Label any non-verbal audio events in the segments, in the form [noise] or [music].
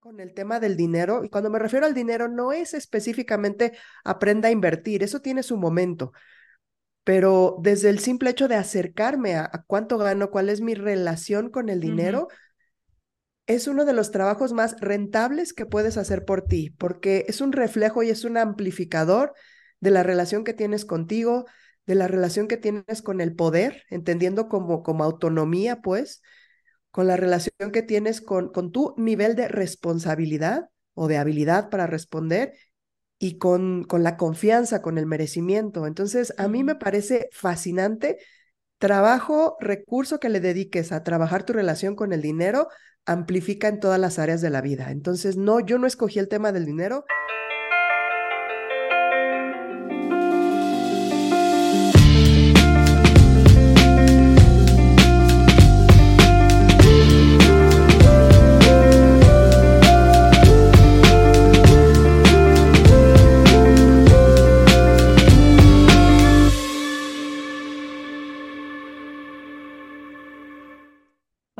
con el tema del dinero, y cuando me refiero al dinero, no es específicamente aprenda a invertir, eso tiene su momento, pero desde el simple hecho de acercarme a, cuánto gano, cuál es mi relación con el dinero, es uno de los trabajos más rentables que puedes hacer por ti, porque es un reflejo y es un amplificador de la relación que tienes contigo, de la relación que tienes con el poder, entendiendo como, como autonomía, pues, con la relación que tienes con, con tu nivel de responsabilidad o de habilidad para responder y con, con la confianza, con el merecimiento. Entonces, a mí me parece fascinante trabajo, recurso que le dediques a trabajar tu relación con el dinero, amplifica en todas las áreas de la vida. Entonces, no, yo no escogí el tema del dinero.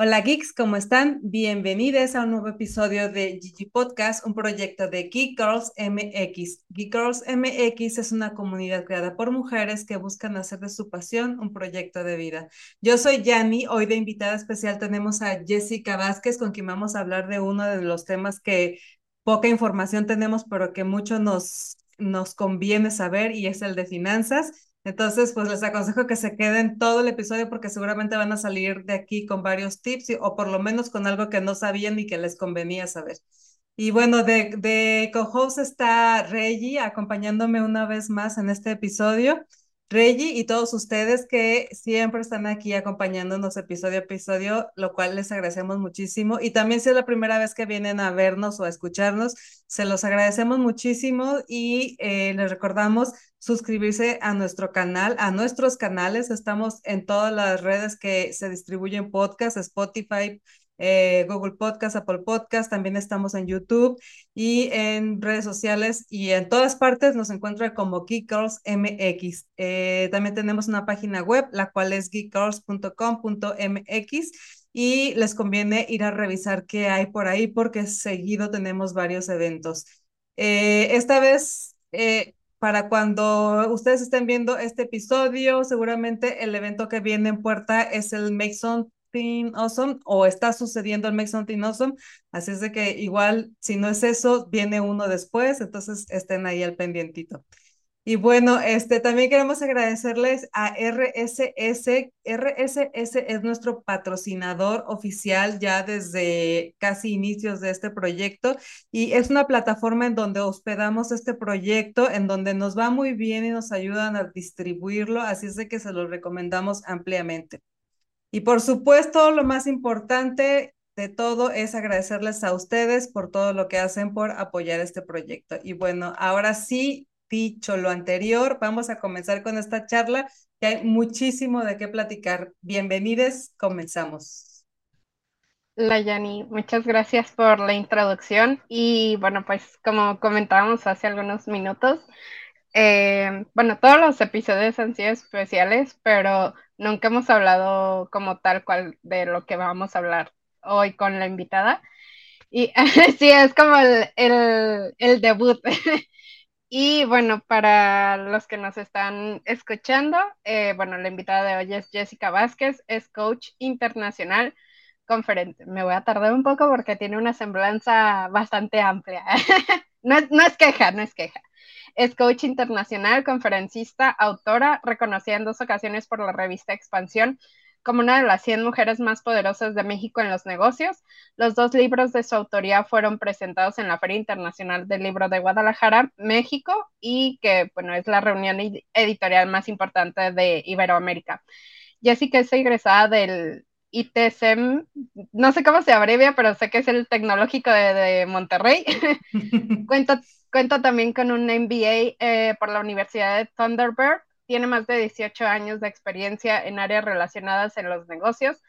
Hola geeks, ¿cómo están? Bienvenidos a un nuevo episodio de Gigi Podcast, un proyecto de Geek Girls MX. Geek Girls MX es una comunidad creada por mujeres que buscan hacer de su pasión un proyecto de vida. Yo soy Yani, hoy de invitada especial tenemos a Jessica Vázquez, con quien vamos a hablar de uno de los temas que poca información tenemos, pero que mucho nos, nos conviene saber y es el de finanzas. Entonces, pues les aconsejo que se queden todo el episodio porque seguramente van a salir de aquí con varios tips o por lo menos con algo que no sabían y que les convenía saber. Y bueno, de, de co-host está Reggie acompañándome una vez más en este episodio. Reggie y todos ustedes que siempre están aquí acompañándonos episodio a episodio, lo cual les agradecemos muchísimo. Y también si es la primera vez que vienen a vernos o a escucharnos, se los agradecemos muchísimo y eh, les recordamos suscribirse a nuestro canal, a nuestros canales. Estamos en todas las redes que se distribuyen podcast, Spotify, eh, Google Podcast, Apple Podcast, también estamos en YouTube y en redes sociales y en todas partes nos encuentra como Geek Girls MX. Eh, también tenemos una página web, la cual es geekgirls.com.mx y les conviene ir a revisar qué hay por ahí porque seguido tenemos varios eventos. Eh, esta vez, para cuando ustedes estén viendo este episodio, seguramente el evento que viene en puerta es el Mason Awesome o está sucediendo el Make Something Awesome. Así es de que igual, si no es eso, viene uno después, entonces estén ahí al pendientito. Y bueno, este, también queremos agradecerles a RSS. RSS es nuestro patrocinador oficial ya desde casi inicios de este proyecto y es una plataforma en donde hospedamos este proyecto, en donde nos va muy bien y nos ayudan a distribuirlo, así es de que se lo recomendamos ampliamente. Y por supuesto, lo más importante de todo es agradecerles a ustedes por todo lo que hacen por apoyar este proyecto. Y bueno, ahora sí, dicho lo anterior, vamos a comenzar con esta charla, que hay muchísimo de qué platicar. Bienvenidos, comenzamos. La Yani, muchas gracias por la introducción y bueno, pues como comentábamos hace algunos minutos, eh, bueno, todos los episodios han sido especiales, pero nunca hemos hablado como tal cual de lo que vamos a hablar hoy con la invitada. Y [laughs] sí, es como el, el, debut. [laughs] y bueno, para los que nos están escuchando, eh, bueno, la invitada de hoy es Jessica Vázquez, es coach internacional conferente. Me voy a tardar un poco porque tiene una semblanza bastante amplia. [laughs] no, no es queja, no es queja. Es coach internacional, conferencista, autora, reconocida en dos ocasiones por la revista Expansión como una de las 100 mujeres más poderosas de México en los negocios. Los dos libros de su autoría fueron presentados en la Feria Internacional del Libro de Guadalajara, México, y que, bueno, es la reunión editorial más importante de Iberoamérica. Jessica es egresada del ITSM, no sé cómo se abrevia, pero sé que es el tecnológico de, Monterrey. [laughs] [laughs] cuenta, cuenta también con un MBA eh, por la Universidad de Thunderbird. Tiene más de 18 años de experiencia en áreas relacionadas en los negocios.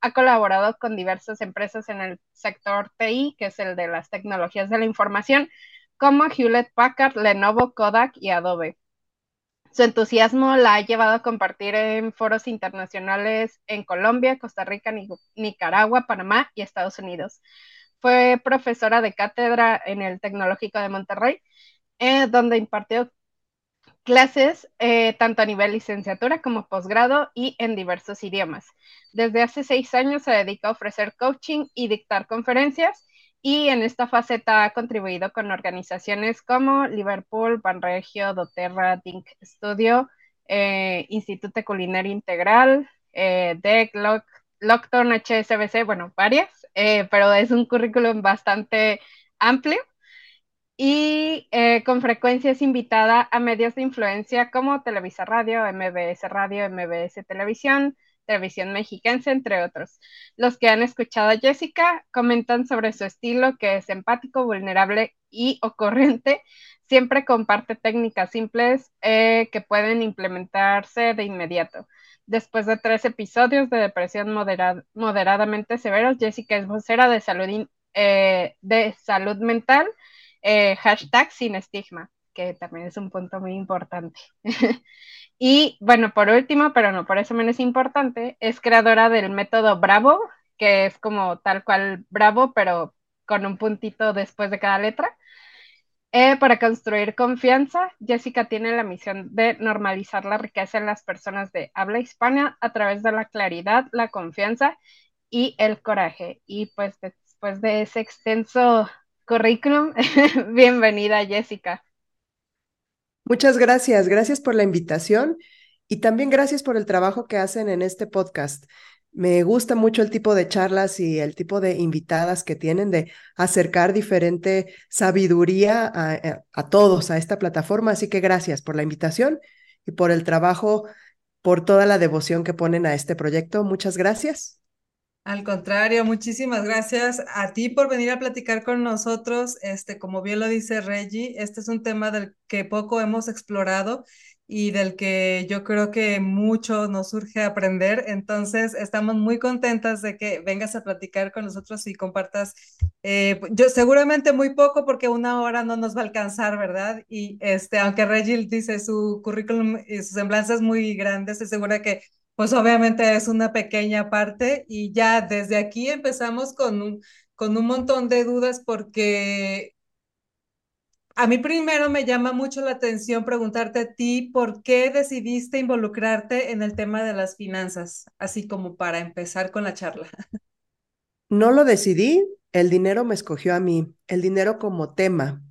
Ha colaborado con diversas empresas en el sector TI, que es el de las tecnologías de la información, como Hewlett Packard, Lenovo, Kodak y Adobe. Su entusiasmo la ha llevado a compartir en foros internacionales en Colombia, Costa Rica, Nicaragua, Panamá y Estados Unidos. fue profesora de cátedra en el Tecnológico de Monterrey, eh, donde impartió clases eh, tanto a nivel licenciatura como posgrado y en diversos idiomas. Desde hace seis años se dedica a ofrecer coaching y dictar conferencias y en esta faceta ha contribuido con organizaciones como Liverpool, Banregio, doTERRA, Dink Studio, eh, Instituto Culinario Integral, eh, DEC, Lockton, HSBC, bueno, varias, eh, pero es un currículum bastante amplio. Y con frecuencia es invitada a medios de influencia como Televisa Radio, MBS Radio, MBS Televisión, Televisión Mexiquense, entre otros. Los que han escuchado a Jessica comentan sobre su estilo que es empático, vulnerable y ocurrente. Siempre comparte técnicas simples eh, que pueden implementarse de inmediato. Después de tres episodios de depresión moderadamente severos, Jessica es vocera de salud, eh, de salud mental eh, hashtag sin estigma, que también es un punto muy importante. [laughs] y bueno, por último, pero no por eso menos importante, es creadora del método Bravo, que es como tal cual Bravo, pero con un puntito después de cada letra. Eh, para construir confianza, Jessica tiene la misión de normalizar la riqueza en las personas de habla hispana a través de la claridad, la confianza y el coraje. Y pues después de ese extenso currículum. [laughs] Bienvenida, Jessica. Muchas gracias, gracias por la invitación y también gracias por el trabajo que hacen en este podcast. Me gusta mucho el tipo de charlas y el tipo de invitadas que tienen de acercar diferente sabiduría a, eh, a, todos a esta plataforma. Así que gracias por la invitación y por el trabajo, por toda la devoción que ponen a este proyecto. Muchas gracias. Al contrario, muchísimas gracias a ti por venir a platicar con nosotros. Este, como bien lo dice Reggie, este es un tema del que poco hemos explorado y del que yo creo que mucho nos surge aprender. Entonces, estamos muy contentas de que vengas a platicar con nosotros y compartas, eh, yo seguramente muy poco porque una hora no nos va a alcanzar, ¿verdad? Y este, aunque Reggie dice su currículum y sus semblanzas muy grandes, estoy segura que pues obviamente es una pequeña parte y ya desde aquí empezamos con un, con un montón de dudas porque a mí primero me llama mucho la atención preguntarte a ti por qué decidiste involucrarte en el tema de las finanzas, así como para empezar con la charla. [laughs] No lo decidí, el dinero me escogió a mí, el dinero como tema.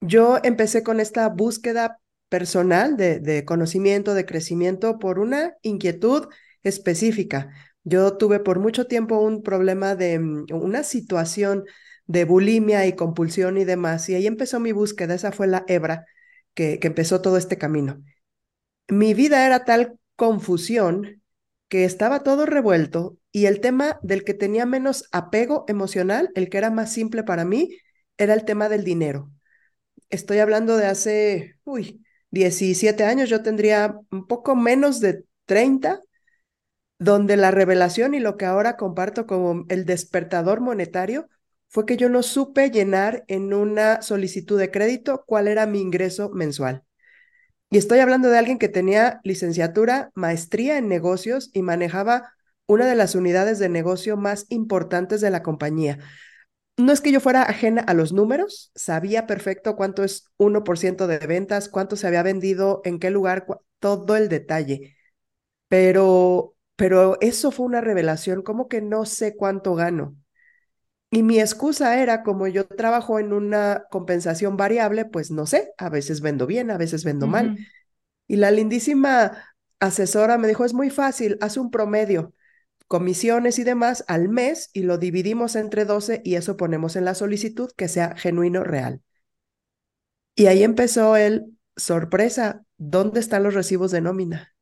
Yo empecé con esta búsqueda personal de, conocimiento, de crecimiento por una inquietud específica. Yo tuve por mucho tiempo un problema de mm, una situación de bulimia y compulsión y demás, y ahí empezó mi búsqueda, esa fue la hebra que, que empezó todo este camino. Mi vida era tal confusión que estaba todo revuelto y el tema del que tenía menos apego emocional, el que era más simple para mí, era el tema del dinero. Estoy hablando de hace, uy, 17 años, yo tendría un poco menos de 30, donde la revelación y lo que ahora comparto como el despertador monetario fue que yo no supe llenar en una solicitud de crédito cuál era mi ingreso mensual. Y estoy hablando de alguien que tenía licenciatura, maestría en negocios y manejaba una de las unidades de negocio más importantes de la compañía no es que yo fuera ajena a los números, sabía perfecto cuánto es 1% de ventas, cuánto se había vendido, en qué lugar, todo el detalle. Pero, pero eso fue una revelación, como que no sé cuánto gano. Y mi excusa era, como yo trabajo en una compensación variable, pues no sé, a veces vendo bien, a veces vendo mal. Y la lindísima asesora me dijo, es muy fácil, haz un promedio comisiones y demás al mes y lo dividimos entre 12 y eso ponemos en la solicitud que sea genuino real. Y ahí empezó el sorpresa, ¿dónde están los recibos de nómina?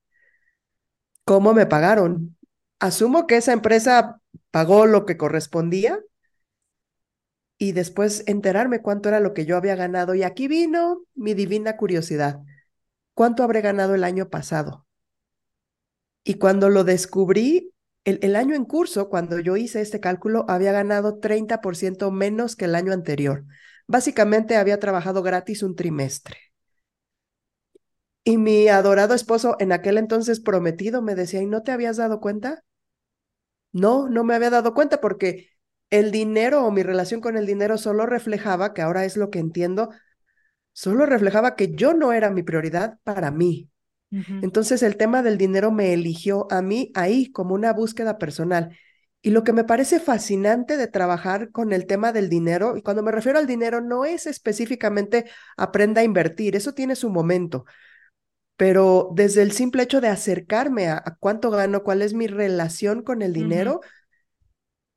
¿Cómo me pagaron? Asumo que esa empresa pagó lo que correspondía y después enterarme cuánto era lo que yo había ganado. Y aquí vino mi divina curiosidad. ¿Cuánto habré ganado el año pasado? Y cuando lo descubrí, el, año en curso, cuando yo hice este cálculo, había ganado 30% menos que el año anterior. Básicamente había trabajado gratis un trimestre. Y mi adorado esposo, en aquel entonces prometido, me decía, ¿y no te habías dado cuenta? No, no me había dado cuenta porque el dinero o mi relación con el dinero solo reflejaba, que ahora es lo que entiendo, solo reflejaba que yo no era mi prioridad para mí. Entonces el tema del dinero me eligió a mí ahí como una búsqueda personal. Y lo que me parece fascinante de trabajar con el tema del dinero, y cuando me refiero al dinero, no es específicamente aprenda a invertir, eso tiene su momento, pero desde el simple hecho de acercarme a, cuánto gano, cuál es mi relación con el dinero,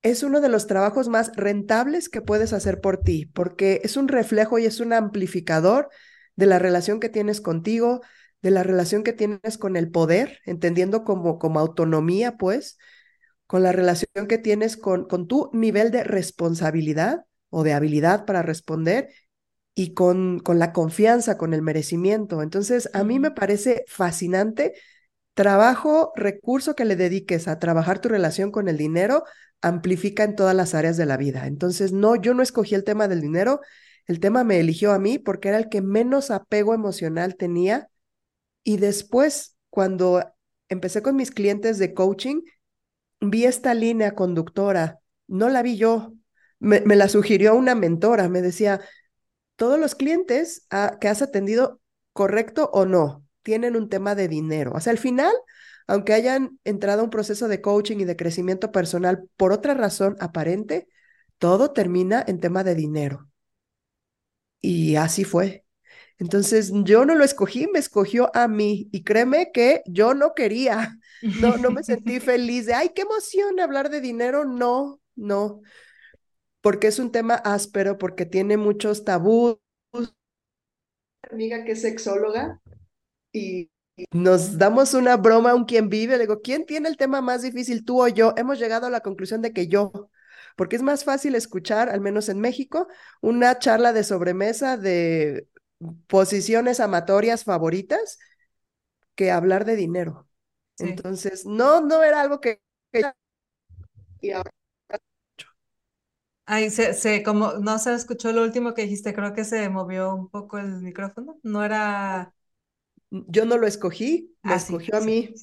es uno de los trabajos más rentables que puedes hacer por ti, porque es un reflejo y es un amplificador de la relación que tienes contigo, de la relación que tienes con el poder, entendiendo como, como autonomía, pues, con la relación que tienes con, con tu nivel de responsabilidad o de habilidad para responder y con, con la confianza, con el merecimiento. Entonces, a mí me parece fascinante trabajo, recurso que le dediques a trabajar tu relación con el dinero, amplifica en todas las áreas de la vida. Entonces, no, yo no escogí el tema del dinero, el tema me eligió a mí porque era el que menos apego emocional tenía. Y después, cuando empecé con mis clientes de coaching, vi esta línea conductora, no la vi yo, me, la sugirió una mentora, me decía, todos los clientes ah, que has atendido, correcto o no, tienen un tema de dinero. O sea, al final, aunque hayan entrado a un proceso de coaching y de crecimiento personal por otra razón aparente, todo termina en tema de dinero. Y así fue. Entonces yo no lo escogí, me escogió a mí y créeme que yo no quería, no, no me [laughs] sentí feliz de, ay, qué emoción hablar de dinero, no, no, porque es un tema áspero, porque tiene muchos tabús. Amiga que es sexóloga y nos damos una broma a un quien vive, le digo, ¿quién tiene el tema más difícil, tú o yo? Hemos llegado a la conclusión de que yo, porque es más fácil escuchar, al menos en México, una charla de sobremesa de posiciones amatorias favoritas que hablar de dinero. Entonces, no, no era algo que... Y ahora... Ay, se, se, como, no se escuchó lo último que dijiste, creo que se movió un poco el micrófono. No era... Yo no lo escogí, me ah, escogió a mí.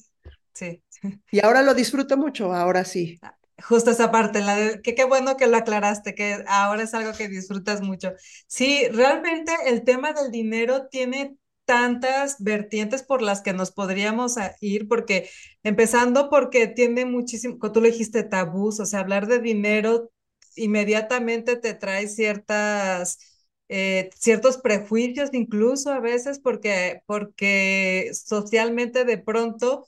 Sí. Y ahora lo disfruto mucho, ahora sí. Justo esa parte, la de, que qué bueno que lo aclaraste, que ahora es algo que disfrutas mucho. Sí, realmente el tema del dinero tiene tantas vertientes por las que nos podríamos ir, porque empezando porque tiene muchísimo, tú le dijiste, tabús, o sea, hablar de dinero inmediatamente te trae ciertas, eh, ciertos prejuicios incluso a veces porque, porque socialmente de pronto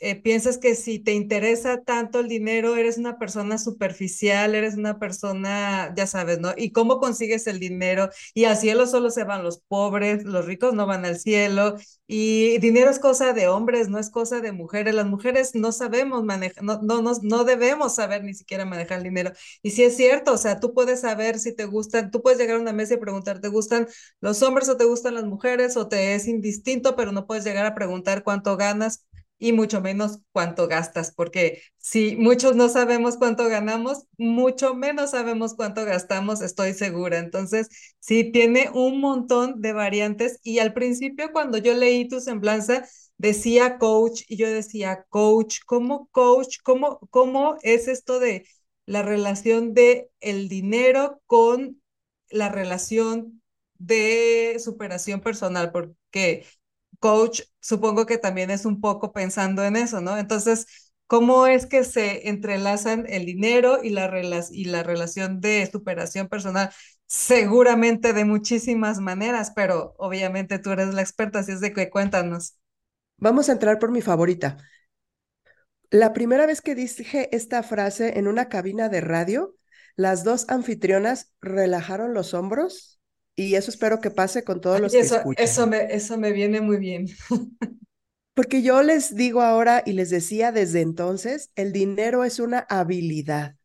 eh, piensas que si te interesa tanto el dinero, eres una persona superficial, eres una persona, ya sabes, ¿no? ¿Y cómo consigues el dinero? Y al cielo solo se van los pobres, los ricos no van al cielo. Y dinero es cosa de hombres, no es cosa de mujeres. Las mujeres no sabemos manejar, no, no, no, no debemos saber ni siquiera manejar el dinero. Y si es cierto, o sea, tú puedes saber si te gustan, tú puedes llegar a una mesa y preguntar, ¿te gustan los hombres o te gustan las mujeres? O te es indistinto, pero no puedes llegar a preguntar cuánto ganas y mucho menos cuánto gastas, porque si muchos no sabemos cuánto ganamos, mucho menos sabemos cuánto gastamos, estoy segura. Entonces, sí, tiene un montón de variantes y al principio cuando yo leí tu semblanza, decía coach y yo decía, coach, ¿cómo coach? ¿Cómo, cómo es esto de la relación de el dinero con la relación de superación personal? Porque coach, supongo que también es un poco pensando en eso, ¿no? Entonces, ¿cómo es que se entrelazan el dinero y la, y la relación de superación personal? Seguramente de muchísimas maneras, pero obviamente tú eres la experta, así es de que cuéntanos. Vamos a entrar por mi favorita. La primera vez que dije esta frase en una cabina de radio, las dos anfitrionas relajaron los hombros y eso espero que pase con todos los eso, que escuchan. Eso me, eso me viene muy bien. [laughs] Porque yo les digo ahora y les decía desde entonces, el dinero es una habilidad.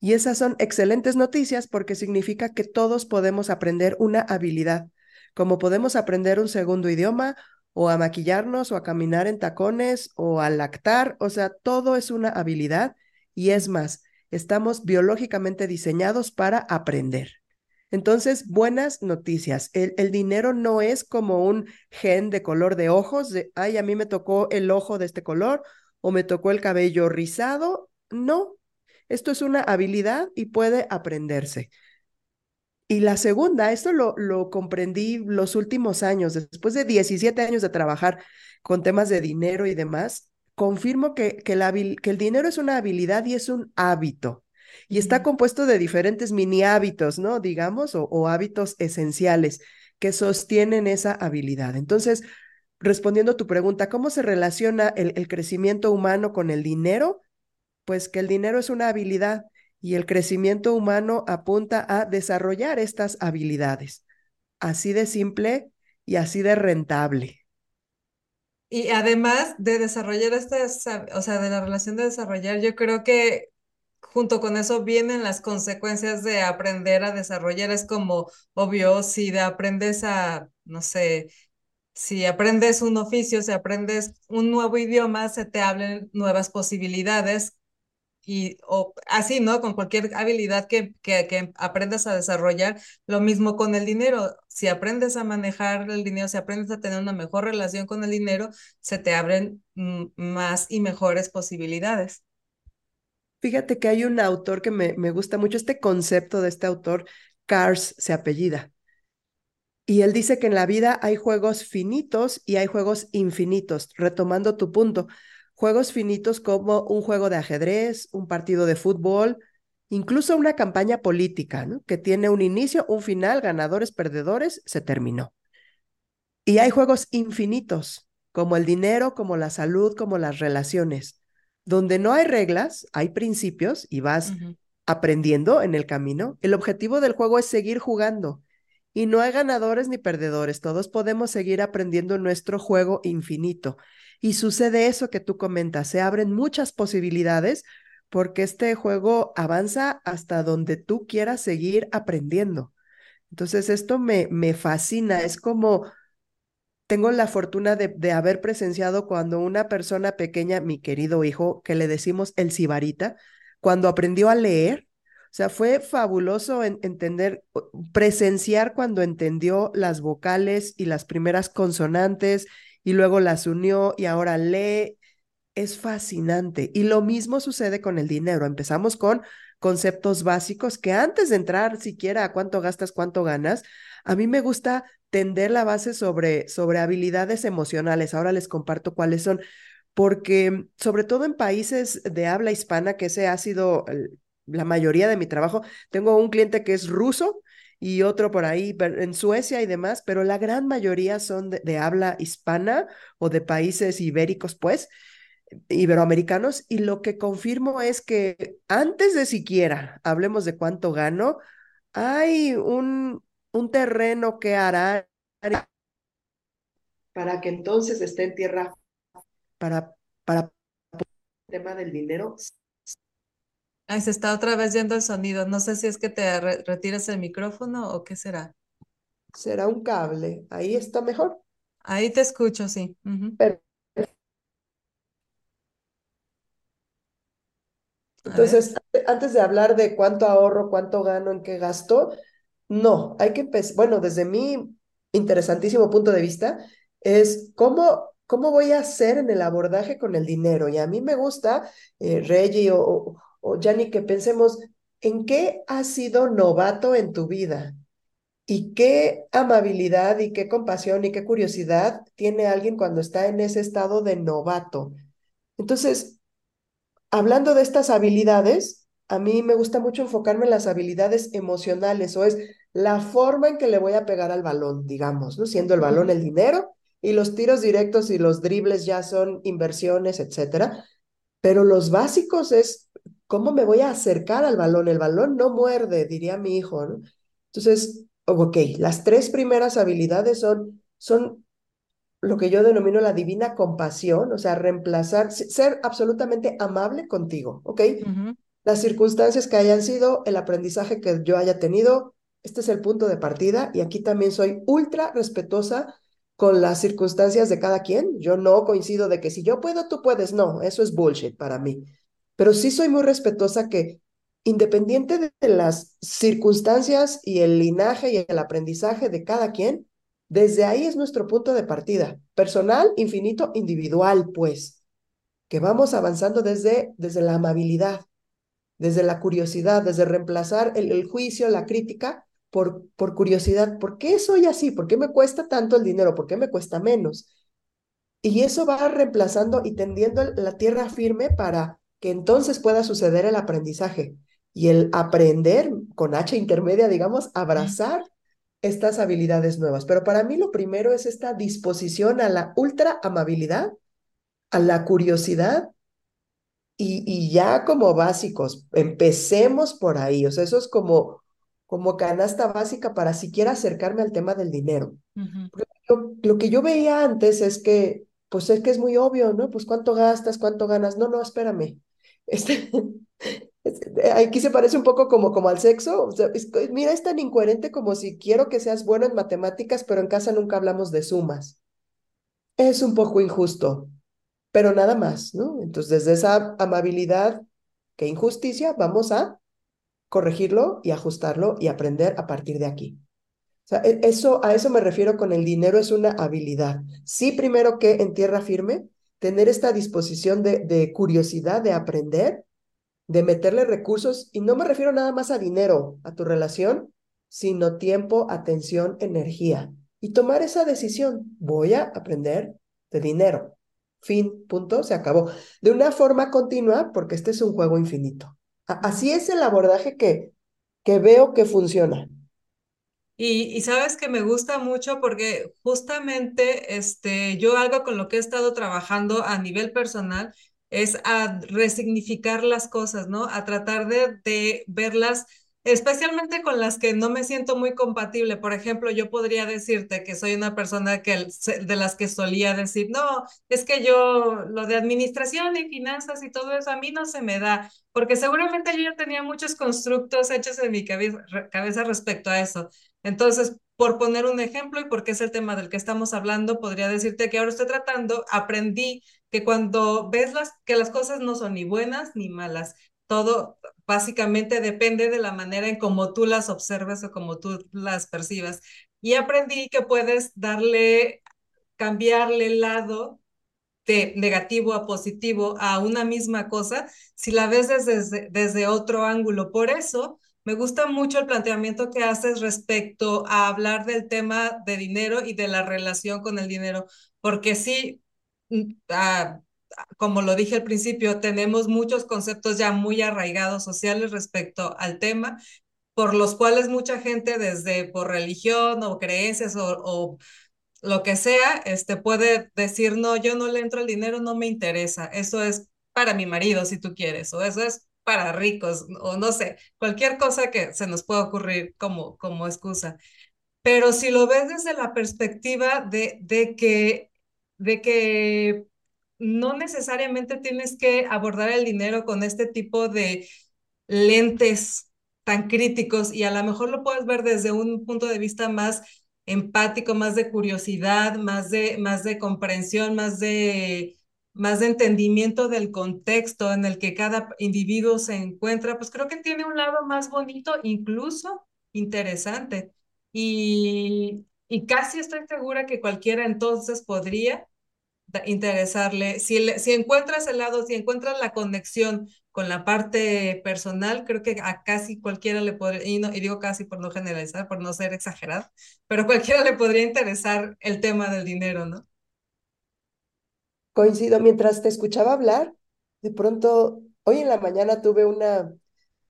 Y esas son excelentes noticias porque significa que todos podemos aprender una habilidad, como podemos aprender un segundo idioma o a maquillarnos o a caminar en tacones o a lactar, o sea, todo es una habilidad y es más, estamos biológicamente diseñados para aprender. Entonces, buenas noticias. El, dinero no es como un gen de color de ojos, de, ay, a mí me tocó el ojo de este color o me tocó el cabello rizado. No, esto es una habilidad y puede aprenderse. Y la segunda, esto lo, lo comprendí los últimos años, después de 17 años de trabajar con temas de dinero y demás, confirmo que, que, que el dinero es una habilidad y es un hábito. Y está compuesto de diferentes mini hábitos, ¿no? Digamos, o, hábitos esenciales que sostienen esa habilidad. Entonces, respondiendo a tu pregunta, ¿cómo se relaciona el, el, crecimiento humano con el dinero? Pues que el dinero es una habilidad y el crecimiento humano apunta a desarrollar estas habilidades. Así de simple y así de rentable. Y además de desarrollar estas, o sea, de la relación de desarrollar, yo creo que junto con eso vienen las consecuencias de aprender a desarrollar. Es como obvio, si aprendes a, no sé, si aprendes un oficio, si aprendes un nuevo idioma, se te abren nuevas posibilidades y o así, ¿no? Con cualquier habilidad que, que, que, aprendas a desarrollar, lo mismo con el dinero. Si aprendes a manejar el dinero, si aprendes a tener una mejor relación con el dinero, se te abren más y mejores posibilidades. Fíjate que hay un autor que me, me gusta mucho, este concepto de este autor, Cars se apellida. Y él dice que en la vida hay juegos finitos y hay juegos infinitos, retomando tu punto juegos finitos como un juego de ajedrez, un partido de fútbol, incluso una campaña política, ¿no? que tiene un inicio, un final, ganadores, perdedores, se terminó. Y hay juegos infinitos, como el dinero, como la salud, como las relaciones, donde no hay reglas, hay principios y vas uh -huh. aprendiendo en el camino. El objetivo del juego es seguir jugando. Y no hay ganadores ni perdedores, todos podemos seguir aprendiendo nuestro juego infinito. Y sucede eso que tú comentas, se abren muchas posibilidades porque este juego avanza hasta donde tú quieras seguir aprendiendo. Entonces, esto me, me fascina, es como, tengo la fortuna de, de, haber presenciado cuando una persona pequeña, mi querido hijo, que le decimos el sibarita, cuando aprendió a leer, o sea, fue fabuloso en, entender, presenciar cuando entendió las vocales y las primeras consonantes y luego las unió y ahora lee. Es fascinante. Y lo mismo sucede con el dinero. Empezamos con conceptos básicos que antes de entrar siquiera a cuánto gastas, cuánto ganas, a mí me gusta tender la base sobre, sobre habilidades emocionales. Ahora les comparto cuáles son, porque sobre todo en países de habla hispana, que ese ha sido la mayoría de mi trabajo, tengo un cliente que es ruso y otro por ahí en Suecia y demás, pero la gran mayoría son de, de habla hispana o de países ibéricos, pues, iberoamericanos, y lo que confirmo es que antes de siquiera hablemos de cuánto gano, hay un, un terreno que hará para que entonces esté en tierra para, para el tema del dinero. Ay, se está otra vez yendo el sonido. No sé si es que te re retiras el micrófono o qué será. Será un cable. Ahí está mejor. Ahí te escucho, sí. Uh -huh. Pero, Entonces, antes de hablar de cuánto ahorro, cuánto gano, en qué gasto, no, hay que empezar, bueno, desde mi interesantísimo punto de vista, es cómo, cómo voy a hacer en el abordaje con el dinero. Y a mí me gusta, eh, Reggie o, o, que pensemos en qué has sido novato en tu vida y qué amabilidad y qué compasión y qué curiosidad tiene alguien cuando está en ese estado de novato. Entonces, hablando de estas habilidades, a mí me gusta mucho enfocarme en las habilidades emocionales, o es la forma en que le voy a pegar al balón, digamos, ¿no? Siendo el balón el dinero y los tiros directos y los dribles ya son inversiones, etcétera. Pero los básicos es cómo me voy a acercar al balón. El balón no muerde, diría mi hijo, ¿no? Entonces, ok, las tres primeras habilidades son, son lo que yo denomino la divina compasión, o sea, reemplazar, ser absolutamente amable contigo, ¿ok? Uh -huh. Las circunstancias que hayan sido, el aprendizaje que yo haya tenido, este es el punto de partida y aquí también soy ultra respetuosa con las circunstancias de cada quien. Yo no coincido de que si yo puedo, tú puedes, no, eso es bullshit para mí. Pero sí soy muy respetuosa que independiente de las circunstancias y el linaje y el aprendizaje de cada quien, desde ahí es nuestro punto de partida, personal, infinito, individual, pues, que vamos avanzando desde, desde la amabilidad, desde la curiosidad, desde reemplazar el, juicio, la crítica por, por curiosidad. ¿Por qué soy así? ¿Por qué me cuesta tanto el dinero? ¿Por qué me cuesta menos? Y eso va reemplazando y tendiendo la tierra firme para que entonces pueda suceder el aprendizaje y el aprender con H intermedia, digamos, abrazar estas habilidades nuevas. Pero para mí lo primero es esta disposición a la ultra amabilidad, a la curiosidad y, y ya como básicos, empecemos por ahí. O sea, eso es como, como canasta básica para siquiera acercarme al tema del dinero. lo, lo que yo veía antes es que pues es que es muy obvio, ¿no? Pues cuánto gastas, cuánto ganas. No, no, espérame. [laughs] Este, aquí se parece un poco como, como al sexo. O sea, mira, es tan incoherente como si quiero que seas bueno en matemáticas, pero en casa nunca hablamos de sumas. Es un poco injusto, pero nada más, ¿no? Entonces, desde esa amabilidad, que injusticia, vamos a corregirlo y ajustarlo y aprender a partir de aquí. O sea, e, eso, a eso me refiero con el dinero es una habilidad. Sí, primero que en tierra firme, tener esta disposición de, de curiosidad, de aprender, de meterle recursos, y no me refiero nada más a dinero, a tu relación, sino tiempo, atención, energía. Y tomar esa decisión, voy a aprender de dinero. Fin, punto, se acabó. De una forma continua, porque este es un juego infinito. Así es el abordaje que, que veo que funciona. Y, sabes que me gusta mucho porque justamente este, yo algo con lo que he estado trabajando a nivel personal es a resignificar las cosas, ¿no? A tratar de, de verlas especialmente con las que no me siento muy compatible. Por ejemplo, yo podría decirte que soy una persona que, de las que solía decir, no, es que yo lo de administración y finanzas y todo eso a mí no se me da, porque seguramente yo ya tenía muchos constructos hechos en mi cabeza, respecto a eso. Entonces, por poner un ejemplo y porque es el tema del que estamos hablando, podría decirte que ahora estoy tratando, aprendí que cuando ves las, que las cosas no son ni buenas ni malas, todo básicamente depende de la manera en cómo tú las observes o cómo tú las percibas. Y aprendí que puedes darle, cambiarle el lado de negativo a positivo a una misma cosa si la ves desde, desde otro ángulo. Por eso me gusta mucho el planteamiento que haces respecto a hablar del tema de dinero y de la relación con el dinero, porque sí, ah, como lo dije al principio, tenemos muchos conceptos ya muy arraigados sociales respecto al tema, por los cuales mucha gente desde por religión o creencias o, lo que sea, este, puede decir, no, yo no le entro al dinero, no me interesa, eso es para mi marido si tú quieres, o eso es para ricos, o no sé, cualquier cosa que se nos pueda ocurrir como, como excusa. Pero si lo ves desde la perspectiva de, de que, de que no necesariamente tienes que abordar el dinero con este tipo de lentes tan críticos y a lo mejor lo puedes ver desde un punto de vista más empático, más de curiosidad, más de, más de comprensión, más de, más de entendimiento del contexto en el que cada individuo se encuentra, pues creo que tiene un lado más bonito, incluso interesante. Y, y casi estoy segura que cualquiera entonces podría interesarle, si, si encuentras el lado, si encuentras la conexión con la parte personal, creo que a casi cualquiera le podría, y, no, y digo casi por no generalizar, por no ser exagerado, pero [laughs] cualquiera le podría interesar el tema del dinero, ¿no? Coincido, mientras te escuchaba hablar, de pronto, hoy en la mañana tuve una,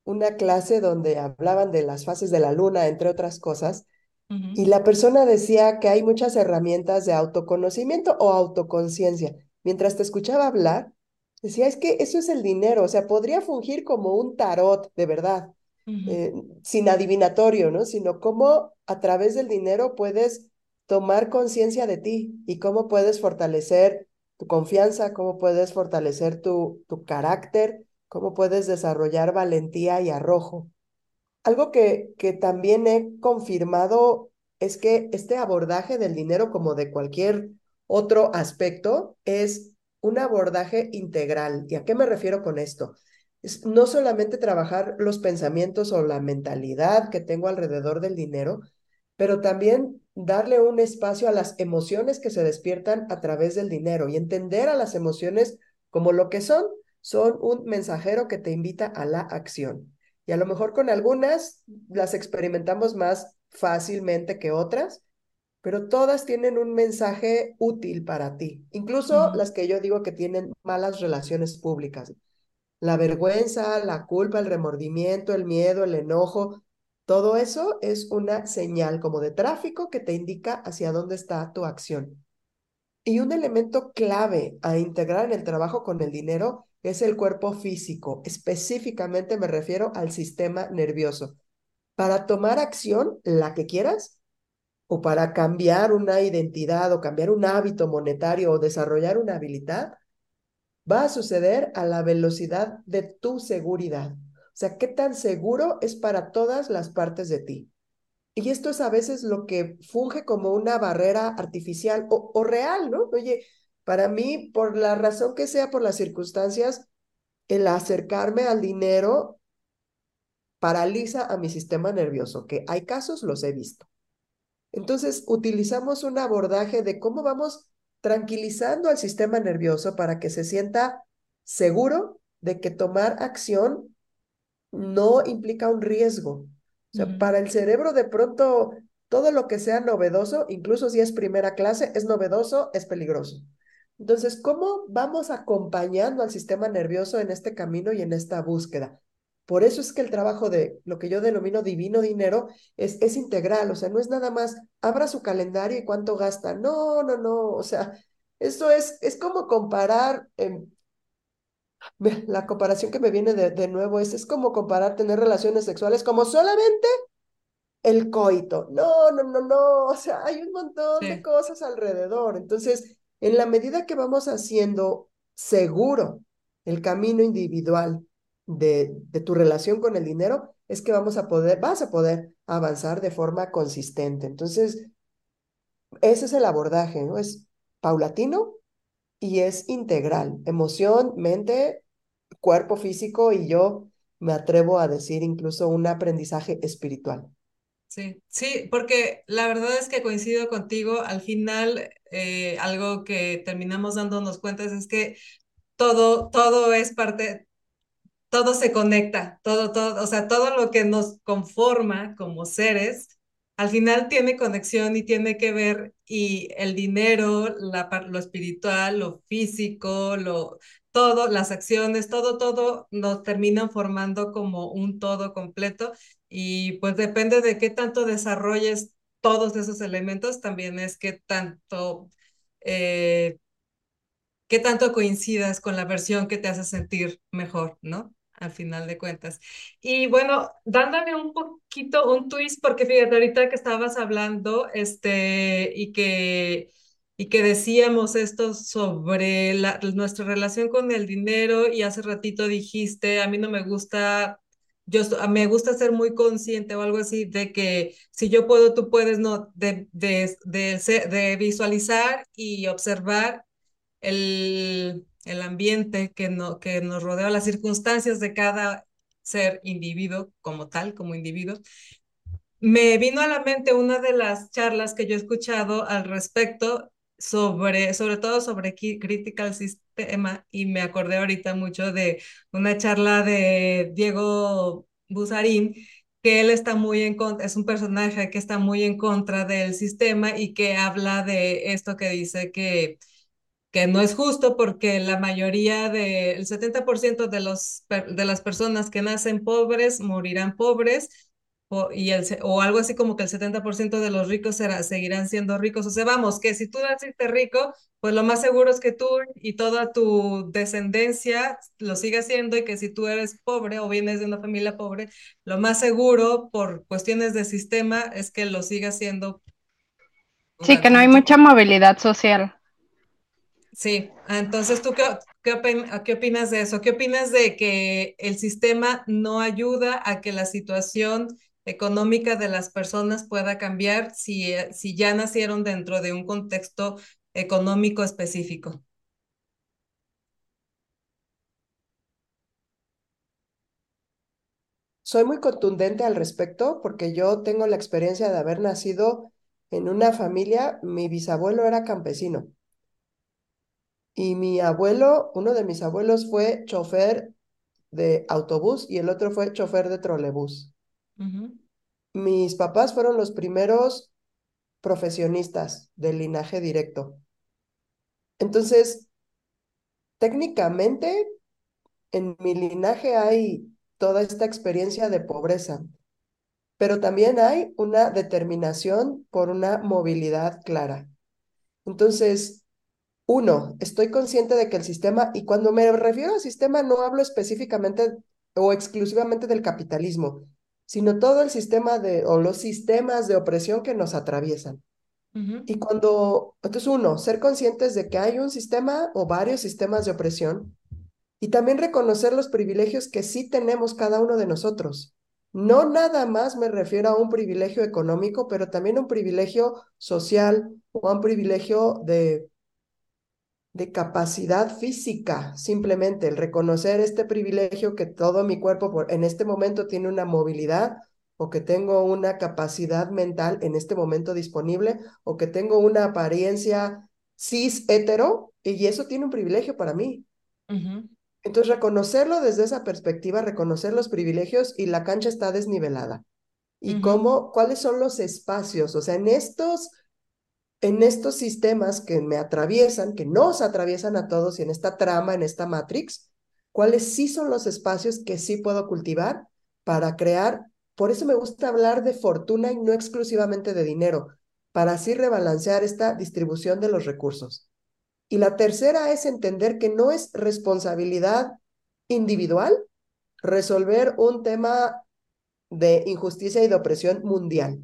una clase donde hablaban de las fases de la luna, entre otras cosas, y la persona decía que hay muchas herramientas de autoconocimiento o autoconciencia. Mientras te escuchaba hablar, decía, es que eso es el dinero, o sea, podría fungir como un tarot, de verdad, eh, sin adivinatorio, ¿no? Sino cómo a través del dinero puedes tomar conciencia de ti y cómo puedes fortalecer tu confianza, cómo puedes fortalecer tu, tu carácter, cómo puedes desarrollar valentía y arrojo. Algo que, que también he confirmado es que este abordaje del dinero, como de cualquier otro aspecto, es un abordaje integral. ¿Y a qué me refiero con esto? Es no solamente trabajar los pensamientos o la mentalidad que tengo alrededor del dinero, pero también darle un espacio a las emociones que se despiertan a través del dinero y entender a las emociones como lo que son, son un mensajero que te invita a la acción. Y a lo mejor con algunas las experimentamos más fácilmente que otras, pero todas tienen un mensaje útil para ti, incluso las que yo digo que tienen malas relaciones públicas. La vergüenza, la culpa, el remordimiento, el miedo, el enojo, todo eso es una señal como de tráfico que te indica hacia dónde está tu acción. Y un elemento clave a integrar en el trabajo con el dinero es el cuerpo físico. Específicamente me refiero al sistema nervioso. Para tomar acción, la que quieras, o para cambiar una identidad o cambiar un hábito monetario o desarrollar una habilidad, va a suceder a la velocidad de tu seguridad. O sea, qué tan seguro es para todas las partes de ti. Y esto es a veces lo que funge como una barrera artificial o, o real, ¿no? Oye, para mí, por la razón que sea, por las circunstancias, el acercarme al dinero paraliza a mi sistema nervioso, que hay casos, los he visto. Entonces, utilizamos un abordaje de cómo vamos tranquilizando al sistema nervioso para que se sienta seguro de que tomar acción no implica un riesgo. O sea, para el cerebro de pronto todo lo que sea novedoso, incluso si es primera clase, es novedoso, es peligroso. Entonces, ¿cómo vamos acompañando al sistema nervioso en este camino y en esta búsqueda? Por eso es que el trabajo de lo que yo denomino divino dinero es, es integral, o sea, no es nada más abra su calendario y cuánto gasta. No, no, no, o sea, esto es, es como comparar, em, [laughs] la comparación que me viene de, de nuevo es, es como comparar tener relaciones sexuales como solamente el coito. No, no, no, no, o sea, hay un montón de cosas alrededor. Entonces, en la medida que vamos haciendo seguro el camino individual, de, tu relación con el dinero, es que vamos a poder, vas a poder avanzar de forma consistente. Entonces, ese es el abordaje, ¿no? Es paulatino y es integral, emoción, mente, cuerpo físico y yo me atrevo a decir incluso un aprendizaje espiritual. Sí, sí, porque la verdad es que coincido contigo, al final eh, algo que terminamos dándonos cuenta es que todo, todo es parte, todo se conecta, todo, todo, o sea, todo lo que nos conforma como seres, al final tiene conexión y tiene que ver, y el dinero, la, lo espiritual, lo físico, lo, todo, las acciones, todo, todo nos terminan formando como un todo completo y pues depende de qué tanto desarrolles todos esos elementos, también es qué tanto, eh, qué tanto coincidas con la versión que te hace sentir mejor, ¿no? al final de cuentas. Y bueno, dándole un poquito un twist, porque fíjate, ahorita que estabas hablando, este, y que, y que decíamos esto sobre la, nuestra relación con el dinero, y hace ratito dijiste, a mí no me gusta, yo me gusta ser muy consciente o algo así, de que si yo puedo, tú puedes, no, de, de, de, de visualizar y observar el el ambiente que, no, que nos rodea, las circunstancias de cada ser individuo como tal, como individuo, me vino a la mente una de las charlas que yo he escuchado al respecto sobre, sobre todo sobre critical sistema y me acordé ahorita mucho de una charla de Diego Busarín que él está muy en contra, es un personaje que está muy en contra del sistema y que habla de esto que dice que que no es justo porque la mayoría del 70% de, los, de las personas que nacen pobres morirán pobres o, y el, o algo así como que el 70% de los ricos será, seguirán siendo ricos. O sea, vamos, que si tú naciste rico, pues lo más seguro es que tú y toda tu descendencia lo siga siendo y que si tú eres pobre o vienes de una familia pobre, lo más seguro por cuestiones de sistema es que lo siga siendo. Sí, que no hay mucha movilidad social. Sí, entonces tú qué, qué, opinas de eso? ¿Qué opinas de que el sistema no ayuda a que la situación económica de las personas pueda cambiar si, eh, si ya nacieron dentro de un contexto económico específico? Soy muy contundente al respecto porque yo tengo la experiencia de haber nacido en una familia, mi bisabuelo era campesino Y mi abuelo, uno de mis abuelos fue chofer de autobús y el otro fue chofer de trolebús. Mis papás fueron los primeros profesionistas del linaje directo. Entonces, técnicamente, en mi linaje hay toda esta experiencia de pobreza, pero también hay una determinación por una movilidad clara. Entonces, uno, estoy consciente de que el sistema, y cuando me refiero al sistema no hablo específicamente o exclusivamente del capitalismo, sino todo el sistema de, o los sistemas de opresión que nos atraviesan. Y cuando, entonces uno, ser conscientes de que hay un sistema o varios sistemas de opresión y también reconocer los privilegios que sí tenemos cada uno de nosotros. No nada más me refiero a un privilegio económico, pero también un privilegio social o a un privilegio de de capacidad física, simplemente el reconocer este privilegio que todo mi cuerpo en este momento tiene una movilidad o que tengo una capacidad mental en este momento disponible o que tengo una apariencia cis hetero y eso tiene un privilegio para mí. Entonces reconocerlo desde esa perspectiva, reconocer los privilegios y la cancha está desnivelada. Y cómo, cuáles son los espacios, o sea, en estos en estos sistemas que me atraviesan, que nos atraviesan a todos y en esta trama, en esta matrix, cuáles sí son los espacios que sí puedo cultivar para crear. Por eso me gusta hablar de fortuna y no exclusivamente de dinero, para así rebalancear esta distribución de los recursos. Y la tercera es entender que no es responsabilidad individual resolver un tema de injusticia y de opresión mundial.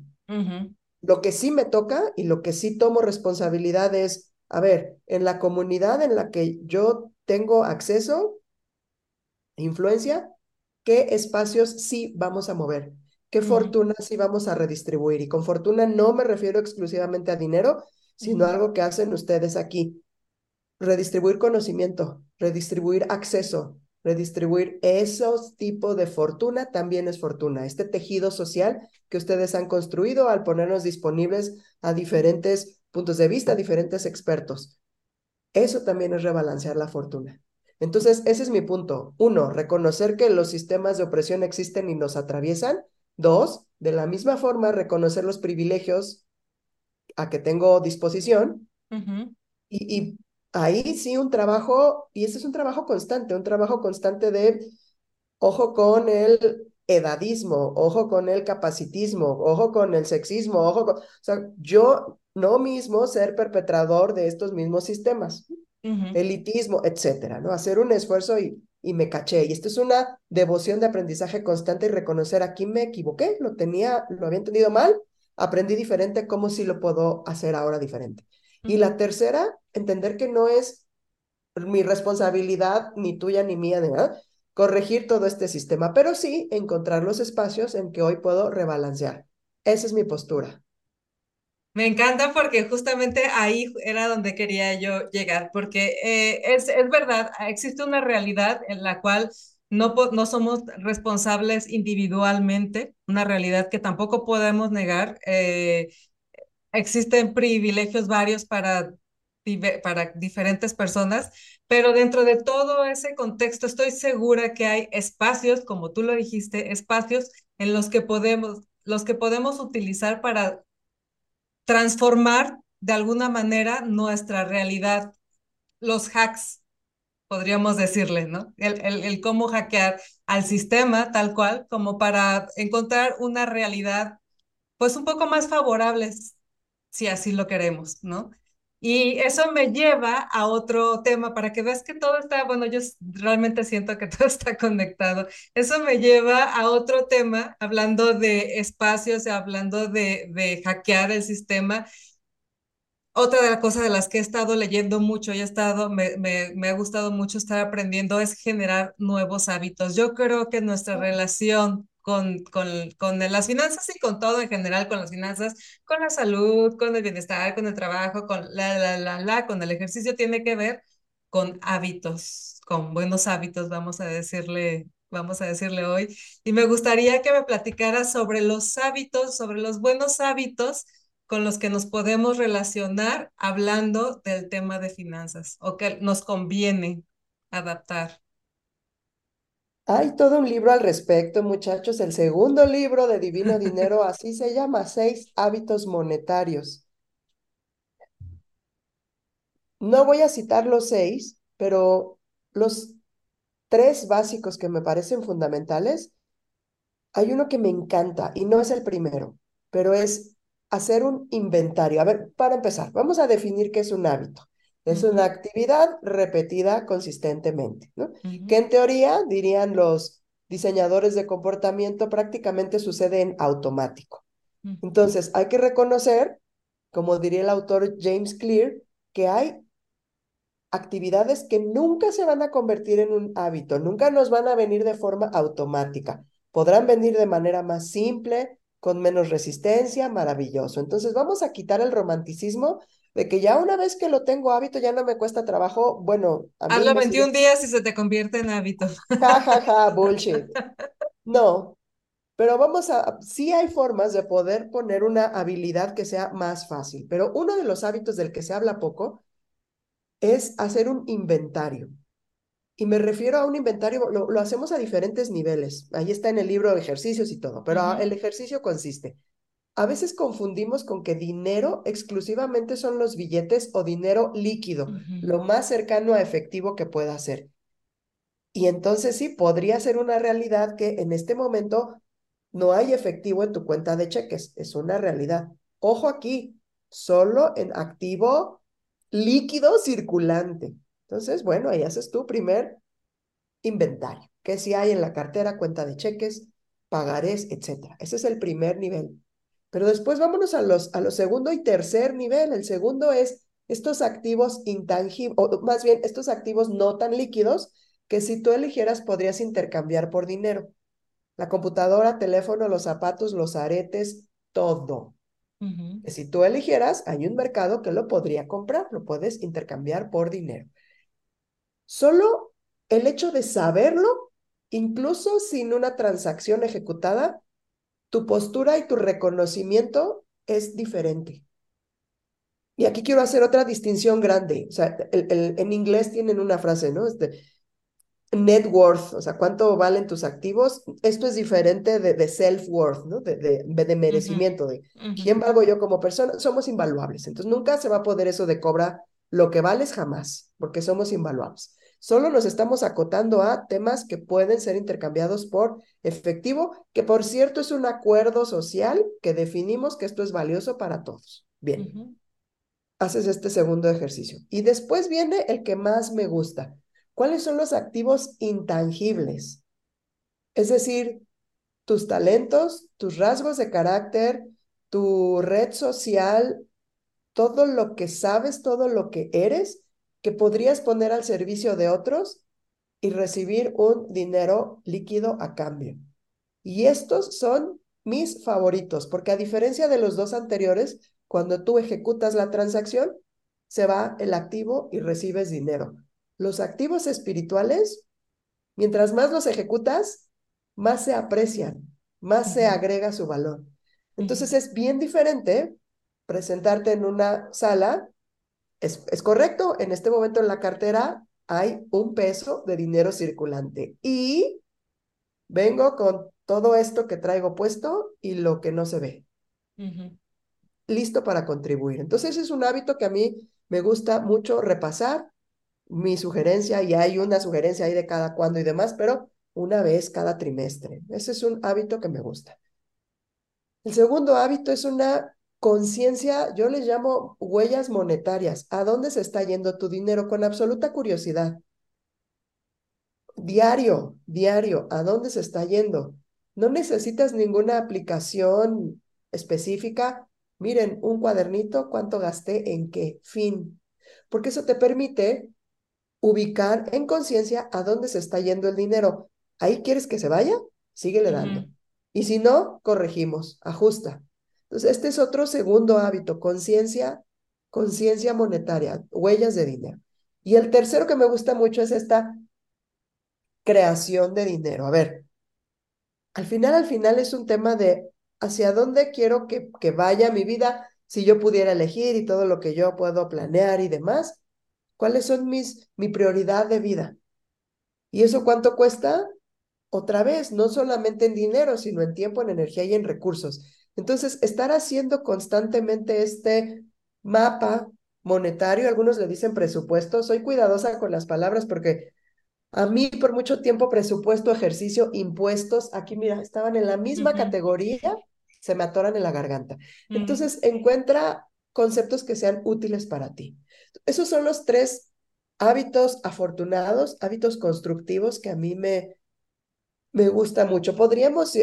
Lo que sí me toca y lo que sí tomo responsabilidad es, a ver, en la comunidad en la que yo tengo acceso, influencia, ¿qué espacios sí vamos a mover? ¿Qué fortuna sí vamos a redistribuir? Y con fortuna no me refiero exclusivamente a dinero, sino a algo que hacen ustedes aquí. Redistribuir conocimiento, redistribuir acceso, redistribuir esos tipos de fortuna también es fortuna. Este tejido social que ustedes han construido al ponernos disponibles a diferentes puntos de vista, a diferentes expertos. Eso también es rebalancear la fortuna. Entonces, ese es mi punto. Uno, reconocer que los sistemas de opresión existen y nos atraviesan. Dos, de la misma forma, reconocer los privilegios a que tengo disposición y, y ahí sí un trabajo, y ese es un trabajo constante, un trabajo constante de ojo con el edadismo, ojo con el capacitismo, ojo con el sexismo, ojo con, o sea, yo no mismo ser perpetrador de estos mismos sistemas, elitismo, etcétera, ¿no? Hacer un esfuerzo y, y me caché. Y esto es una devoción de aprendizaje constante y reconocer aquí me equivoqué, lo tenía, lo había entendido mal, aprendí diferente, ¿cómo sí lo puedo hacer ahora diferente? Y la tercera, entender que no es mi responsabilidad, ni tuya ni mía, ¿verdad? corregir todo este sistema, pero sí encontrar los espacios en que hoy puedo rebalancear. Esa es mi postura. Me encanta porque justamente ahí era donde quería yo llegar, porque eh, es, es verdad, existe una realidad en la cual no, no somos responsables individualmente, una realidad que tampoco podemos negar. Eh, existen privilegios varios para, para diferentes personas, pero dentro de todo ese contexto estoy segura que hay espacios, como tú lo dijiste, espacios en los que podemos, los que podemos utilizar para transformar de alguna manera nuestra realidad, los hacks, podríamos decirle, ¿no? El, el, cómo hackear al sistema tal cual, como para encontrar una realidad pues un poco más favorable si así lo queremos, ¿no? Y eso me lleva a otro tema para que veas que todo está, bueno, yo realmente siento que [laughs] todo está conectado. Eso me lleva a otro tema, hablando de espacios, hablando de, de hackear el sistema. Otra de las cosas de las que he estado leyendo mucho y he estado, me, me, me ha gustado mucho estar aprendiendo es generar nuevos hábitos. Yo creo que nuestra relación con, con, con las finanzas y con todo en general, con las finanzas, con la salud, con el bienestar, con el trabajo, con la, la, la, la, con el ejercicio, tiene que ver con hábitos, con buenos hábitos, vamos a decirle, vamos a decirle hoy. Y me gustaría que me platicara sobre los hábitos, sobre los buenos hábitos con los que nos podemos relacionar hablando del tema de finanzas o que nos conviene adaptar. Hay todo un libro al respecto, muchachos. El segundo libro de Divino Dinero, [laughs] así se llama, Seis hábitos monetarios. No voy a citar los seis, pero los tres básicos que me parecen fundamentales, hay uno que me encanta y no es el primero, pero es hacer un inventario. A ver, para empezar, vamos a definir qué es un hábito. Es una actividad repetida consistentemente, ¿no? Que en teoría, dirían los diseñadores de comportamiento, prácticamente sucede en automático. Entonces, hay que reconocer, como diría el autor James Clear, que hay actividades que nunca se van a convertir en un hábito, nunca nos van a venir de forma automática. Podrán venir de manera más simple, con menos resistencia, maravilloso. Entonces vamos a quitar el romanticismo de que ya una vez que lo tengo hábito ya no me cuesta trabajo, bueno, a mí Hazlo 21 días y se te convierte en hábito. Ja, ja, ja, [laughs] bullshit. No, pero vamos a, sí hay formas de poder poner una habilidad que sea más fácil, pero uno de los hábitos del que se habla poco es hacer un inventario. Y me refiero a un inventario, lo, hacemos a diferentes niveles. Ahí está en el libro de ejercicios y todo, pero el ejercicio consiste. A veces confundimos con que dinero exclusivamente son los billetes o dinero líquido, lo más cercano a efectivo que pueda ser. Y entonces sí, podría ser una realidad que en este momento no hay efectivo en tu cuenta de cheques, es una realidad. Ojo aquí, solo en activo líquido circulante. Entonces, bueno, ahí haces tu primer inventario, que si hay en la cartera, cuenta de cheques, pagarés, etcétera. Ese es el primer nivel. Pero después vámonos a los, a los segundo y tercer nivel. El segundo es estos activos intangibles, o más bien estos activos no tan líquidos que si tú eligieras podrías intercambiar por dinero. La computadora, teléfono, los zapatos, los aretes, todo. Si tú eligieras, hay un mercado que lo podría comprar, lo puedes intercambiar por dinero. Solo el hecho de saberlo, incluso sin una transacción ejecutada, tu postura y tu reconocimiento es diferente. Y aquí quiero hacer otra distinción grande. O sea, en inglés tienen una frase, ¿no? Este, net worth, o sea, cuánto valen tus activos, esto es diferente de, de self-worth, ¿no? De, de, merecimiento, de quién valgo yo como persona, somos invaluables. Entonces, nunca se va a poder eso de cobra lo que vales jamás, porque somos invaluables. Solo nos estamos acotando a temas que pueden ser intercambiados por efectivo, que por cierto es un acuerdo social que definimos que esto es valioso para todos. Bien. Haces este segundo ejercicio. Y después viene el que más me gusta, ¿Cuáles son los activos intangibles? Es decir, tus talentos, tus rasgos de carácter, tu red social, todo lo que sabes, todo lo que eres, que podrías poner al servicio de otros y recibir un dinero líquido a cambio. Y estos son mis favoritos, porque a diferencia de los dos anteriores, cuando tú ejecutas la transacción, se va el activo y recibes dinero. Los activos espirituales, mientras más los ejecutas, más se aprecian, más se agrega su valor. Entonces es bien diferente presentarte en una sala. Es, es correcto, en este momento en la cartera hay un peso de dinero circulante y vengo con todo esto que traigo puesto y lo que no se ve. Listo para contribuir. Entonces es un hábito que a mí me gusta mucho repasar mi sugerencia y hay una sugerencia ahí de cada cuándo y demás, pero una vez cada trimestre. Ese es un hábito que me gusta. El segundo hábito es una conciencia, yo les llamo huellas monetarias. ¿A dónde se está yendo tu dinero? Con absoluta curiosidad. Diario, diario, ¿a dónde se está yendo? No necesitas ninguna aplicación específica. Miren, un cuadernito, cuánto gasté en qué fin. Porque eso te permite ubicar en conciencia a dónde se está yendo el dinero. ¿Ahí quieres que se vaya? Síguele dando. Y si no, corregimos, ajusta. Entonces, este es otro segundo hábito, conciencia, conciencia monetaria, huellas de dinero. Y el tercero que me gusta mucho es esta creación de dinero. A ver, al final, al final es un tema de hacia dónde quiero que, que vaya mi vida si yo pudiera elegir y todo lo que yo puedo planear y demás, ¿cuáles son mis, mi prioridad de vida? ¿Y eso cuánto cuesta? Otra vez, no solamente en dinero, sino en tiempo, en energía y en recursos. Entonces, estar haciendo constantemente este mapa monetario, algunos le dicen presupuesto, soy cuidadosa con las palabras porque a mí por mucho tiempo presupuesto, ejercicio, impuestos, aquí mira, estaban en la misma categoría, se me atoran en la garganta. Entonces, encuentra conceptos que sean útiles para ti. Esos son los tres hábitos afortunados, hábitos constructivos que a mí me, me gusta mucho. Podríamos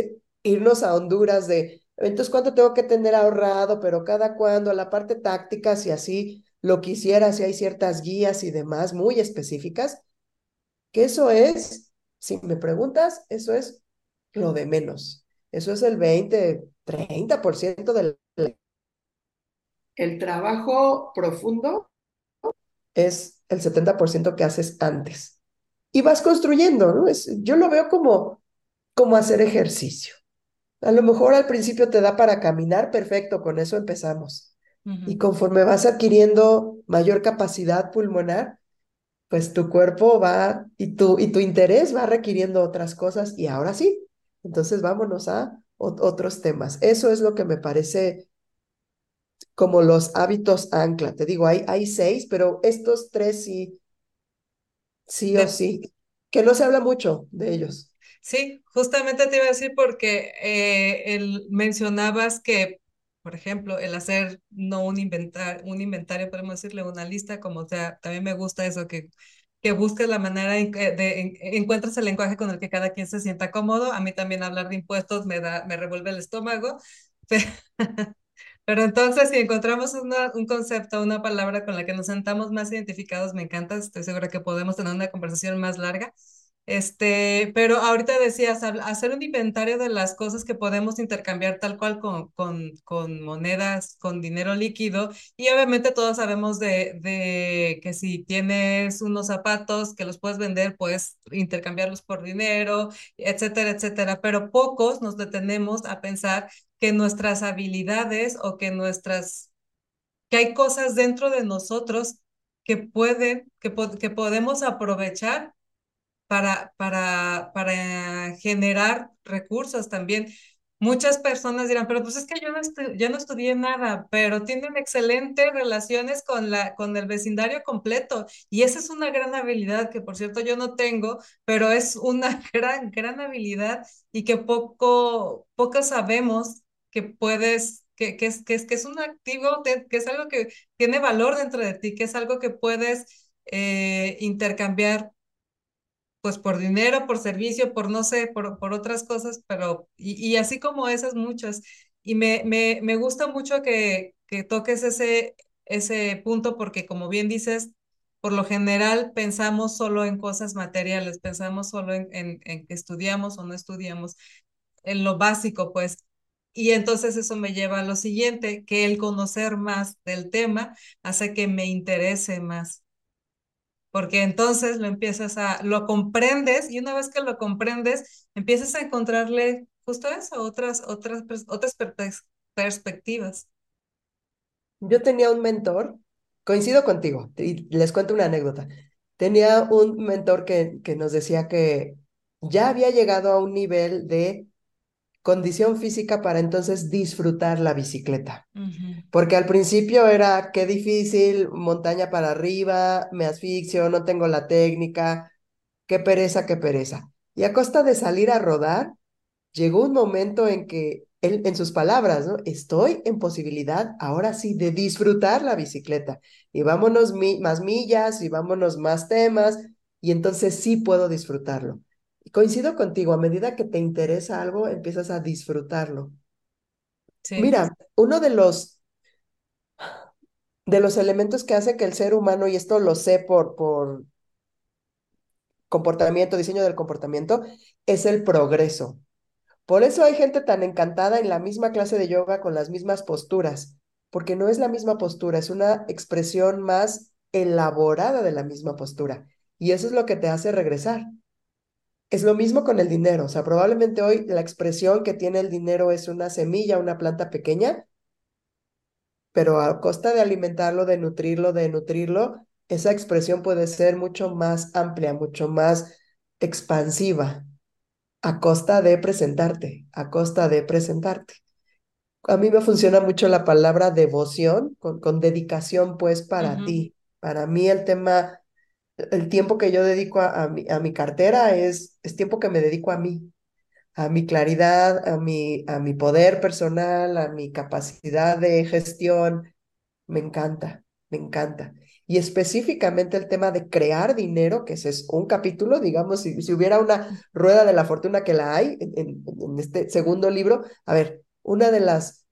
irnos a Honduras de, entonces, ¿cuánto tengo que tener ahorrado? Pero cada cuándo, la parte táctica, si así lo quisiera, si hay ciertas guías y demás muy específicas, que eso es, si me preguntas, eso es lo de menos. Eso es el 20, 30% del... El trabajo profundo es el 70% que haces antes. Y vas construyendo, ¿no? Es, yo lo veo como, como hacer ejercicio. A lo mejor al principio te da para caminar, perfecto, con eso empezamos. Y conforme vas adquiriendo mayor capacidad pulmonar, pues tu cuerpo va y tu, y tu interés va requiriendo otras cosas y ahora sí. Entonces vámonos a otros temas. Eso es lo que me parece como los hábitos ancla. Te digo, hay, hay seis, pero estos tres sí, sí o sí, que no se habla mucho de ellos. Sí, justamente te iba a decir porque eh, el, mencionabas que, por ejemplo, el hacer no un, inventar, un inventario, podemos decirle una lista, como sea, también me gusta eso, que, que busques la manera de, de encuentres el lenguaje con el que cada quien se sienta cómodo. A mí también hablar de impuestos me, da, me revuelve el estómago. [laughs] Pero entonces, si encontramos una, un concepto, una palabra con la que nos sentamos más identificados, me encanta. Estoy segura que podemos tener una conversación más larga. Este, pero ahorita decías, hacer un inventario de las cosas que podemos intercambiar tal cual con, con, con monedas, con dinero líquido. Y obviamente todos sabemos de, de que si tienes unos zapatos que los puedes vender, puedes intercambiarlos por dinero, etcétera, etcétera. Pero pocos nos detenemos a pensar que nuestras habilidades o que nuestras, que hay cosas dentro de nosotros que pueden, que, que podemos aprovechar para, para, para generar recursos también. Muchas personas dirán, pero pues es que yo no, yo no estudié nada, pero tienen excelentes relaciones con, la, con el vecindario completo. Y esa es una gran habilidad que, por cierto, yo no tengo, pero es una [laughs] gran, gran habilidad y que poco, poco sabemos que puedes, que, que, es, que, es, que es un activo, que es algo que tiene valor dentro de ti, que es algo que puedes eh, intercambiar pues por dinero, por servicio, por no sé, por, por otras cosas, pero y, así como esas muchas. Y me, me, me gusta mucho que, que toques ese, ese punto porque como bien dices, por lo general pensamos solo en cosas materiales, pensamos solo en, en, en que estudiamos o no estudiamos, en lo básico, pues. Y entonces eso me lleva a lo siguiente, que el conocer más del tema hace que me interese más porque entonces lo empiezas a, lo comprendes y una vez que lo comprendes, empiezas a encontrarle justo eso, otras, otras, otras perspectivas. Yo tenía un mentor, coincido contigo, y les cuento una anécdota. Tenía un mentor que, que nos decía que ya había llegado a un nivel de condición física para entonces disfrutar la bicicleta. Porque al principio era qué difícil, montaña para arriba, me asfixio, no tengo la técnica, qué pereza, qué pereza. Y a costa de salir a rodar, llegó un momento en que él, en sus palabras, ¿no? Estoy en posibilidad ahora sí de disfrutar la bicicleta. Y vámonos más millas y vámonos más temas, y entonces sí puedo disfrutarlo coincido contigo, a medida que te interesa algo, empiezas a disfrutarlo. Mira, uno de los, de los elementos que hace que el ser humano, y esto lo sé por, por comportamiento, diseño del comportamiento, es el progreso. Por eso hay gente tan encantada en la misma clase de yoga con las mismas posturas, porque no es la misma postura, es una expresión más elaborada de la misma postura. Y eso es lo que te hace regresar. Es lo mismo con el dinero, o sea, probablemente hoy la expresión que tiene el dinero es una semilla, una planta pequeña, pero a costa de alimentarlo, de nutrirlo, de nutrirlo, esa expresión puede ser mucho más amplia, mucho más expansiva, a costa de presentarte, a costa de presentarte. A mí me funciona mucho la palabra devoción, con, con dedicación pues para ti. Para mí el tema, el tiempo que yo dedico a, mi, a mi cartera es, es tiempo que me dedico a mí, a mi claridad, a mi, a mi poder personal, a mi capacidad de gestión. Me encanta, me encanta. Y específicamente el tema de crear dinero, que ese es un capítulo, digamos, si, si hubiera una rueda de la fortuna que la hay en, en, en este segundo libro, a ver, una de las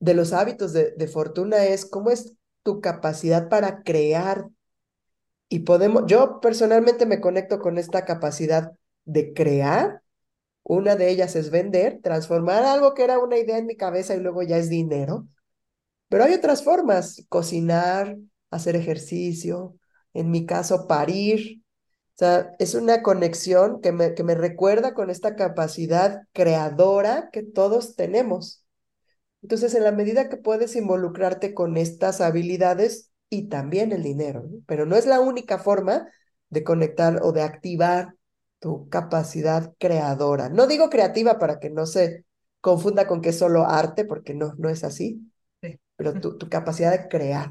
de los hábitos de, de fortuna es cómo es tu capacidad para crear. Y podemos, yo personalmente me conecto con esta capacidad de crear. Una de ellas es vender, transformar algo que era una idea en mi cabeza y luego ya es dinero. Pero hay otras formas, cocinar, hacer ejercicio, en mi caso parir. O sea, es una conexión que me, que me recuerda con esta capacidad creadora que todos tenemos. Entonces, en la medida que puedes involucrarte con estas habilidades y también el dinero, ¿no? pero no es la única forma de conectar o de activar tu capacidad creadora. No digo creativa para que no se confunda con que es solo arte, porque no, no es así, sí. pero [laughs] tu, tu capacidad de crear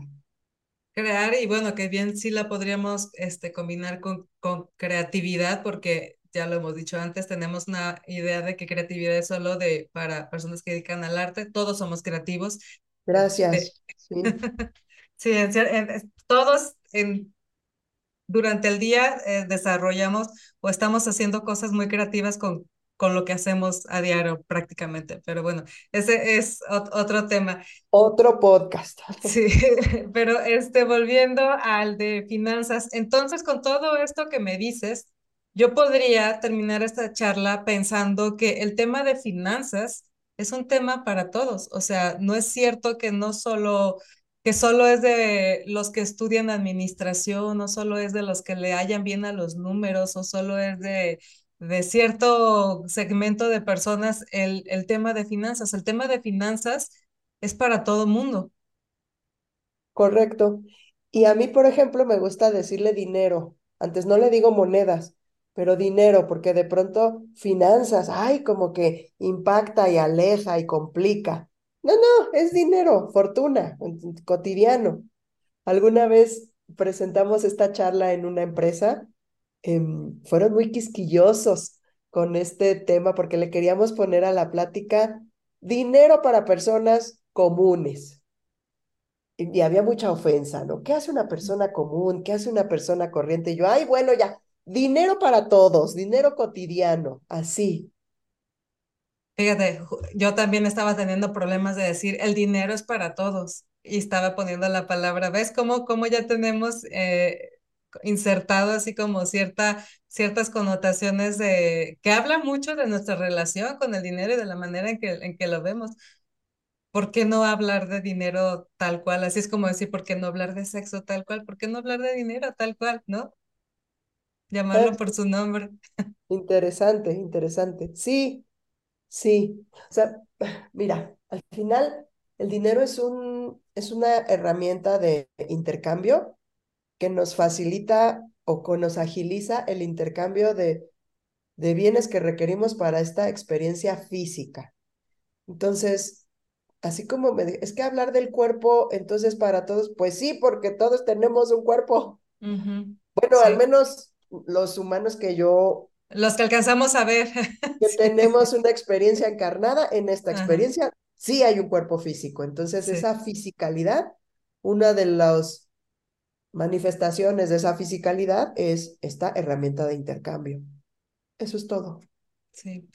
crear y bueno, que bien sí la podríamos este, combinar con, con creatividad porque ya lo hemos dicho antes, tenemos una idea de que creatividad es solo de para personas que dedican al arte, todos somos creativos. Gracias. Sí, [laughs] sí en, en, todos en, durante el día eh, desarrollamos o estamos haciendo cosas muy creativas con, con lo que hacemos a diario prácticamente. Pero bueno, ese es otro tema. Otro podcast. [laughs] Sí, [laughs] pero este, volviendo al de finanzas, entonces con todo esto que me dices, yo podría terminar esta charla pensando que el tema de finanzas es un tema para todos. O sea, no es cierto que no solo que solo es de los que estudian administración, no solo es de los que le hallan bien a los números, o solo es de, de cierto segmento de personas el, el tema de finanzas. El tema de finanzas es para todo mundo. Correcto. Y a mí, por ejemplo, me gusta decirle dinero. Antes no le digo monedas, pero dinero, porque de pronto finanzas, ay, como que impacta y aleja y complica. No, no, es dinero, fortuna, cotidiano. Alguna vez presentamos esta charla en una empresa, eh, fueron muy quisquillosos con este tema porque le queríamos poner a la plática dinero para personas comunes. Y, y había mucha ofensa, ¿no? ¿Qué hace una persona común? ¿Qué hace una persona corriente? Y yo, ay, bueno, ya, Dinero para todos, dinero cotidiano, así. Fíjate, yo también estaba teniendo problemas de decir el dinero es para todos y estaba poniendo la palabra, ¿ves cómo, cómo ya tenemos eh, insertado así como cierta, ciertas connotaciones de que habla mucho de nuestra relación con el dinero y de la manera en que, en que lo vemos? ¿Por qué no hablar de dinero tal cual? Así es como decir, ¿por qué no hablar de sexo tal cual? ¿Por qué no hablar de dinero tal cual? ¿No? Llamarlo por su nombre. Interesante, interesante. Sí, sí. O sea, [sighs] mira, al final el dinero es un, es una herramienta de intercambio que nos facilita o que nos agiliza el intercambio de, de bienes que requerimos para esta experiencia física. Entonces, así como me es que hablar del cuerpo, entonces para todos, pues sí, porque todos tenemos un cuerpo. Uh -huh. Bueno, sí. al menos los humanos que yo... Los que alcanzamos a ver. Que [laughs] sí. tenemos una experiencia encarnada, en esta experiencia Ajá. sí hay un cuerpo físico. Entonces, sí. esa fisicalidad, una de las manifestaciones de esa fisicalidad es esta herramienta de intercambio. Eso es todo. Sí.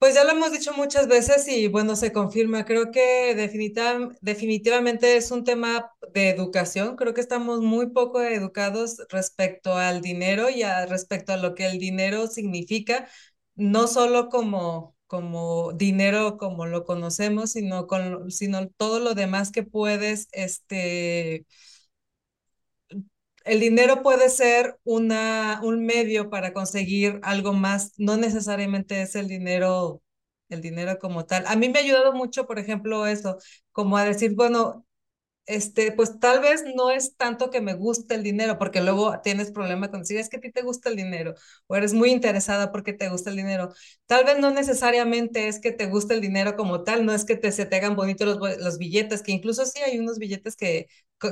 Pues ya lo hemos dicho muchas veces y bueno, se confirma. Creo que definitiva, definitivamente es un tema de educación. Creo que estamos muy poco educados respecto al dinero y a, respecto a lo que el dinero significa, no solo como, como dinero como lo conocemos, sino, con, sino todo lo demás que puedes, este, el dinero puede ser una, un medio para conseguir algo más, no necesariamente es el dinero el dinero como tal. A mí me ha ayudado mucho, por ejemplo, eso, como a decir, bueno, este, pues tal vez no es tanto que me guste el dinero, porque luego tienes problema con decir, es que a ti te gusta el dinero, o eres muy interesada porque te gusta el dinero. Tal vez no necesariamente es que te guste el dinero como tal, no es que te, se te hagan bonitos los, los billetes, que incluso sí hay unos billetes que,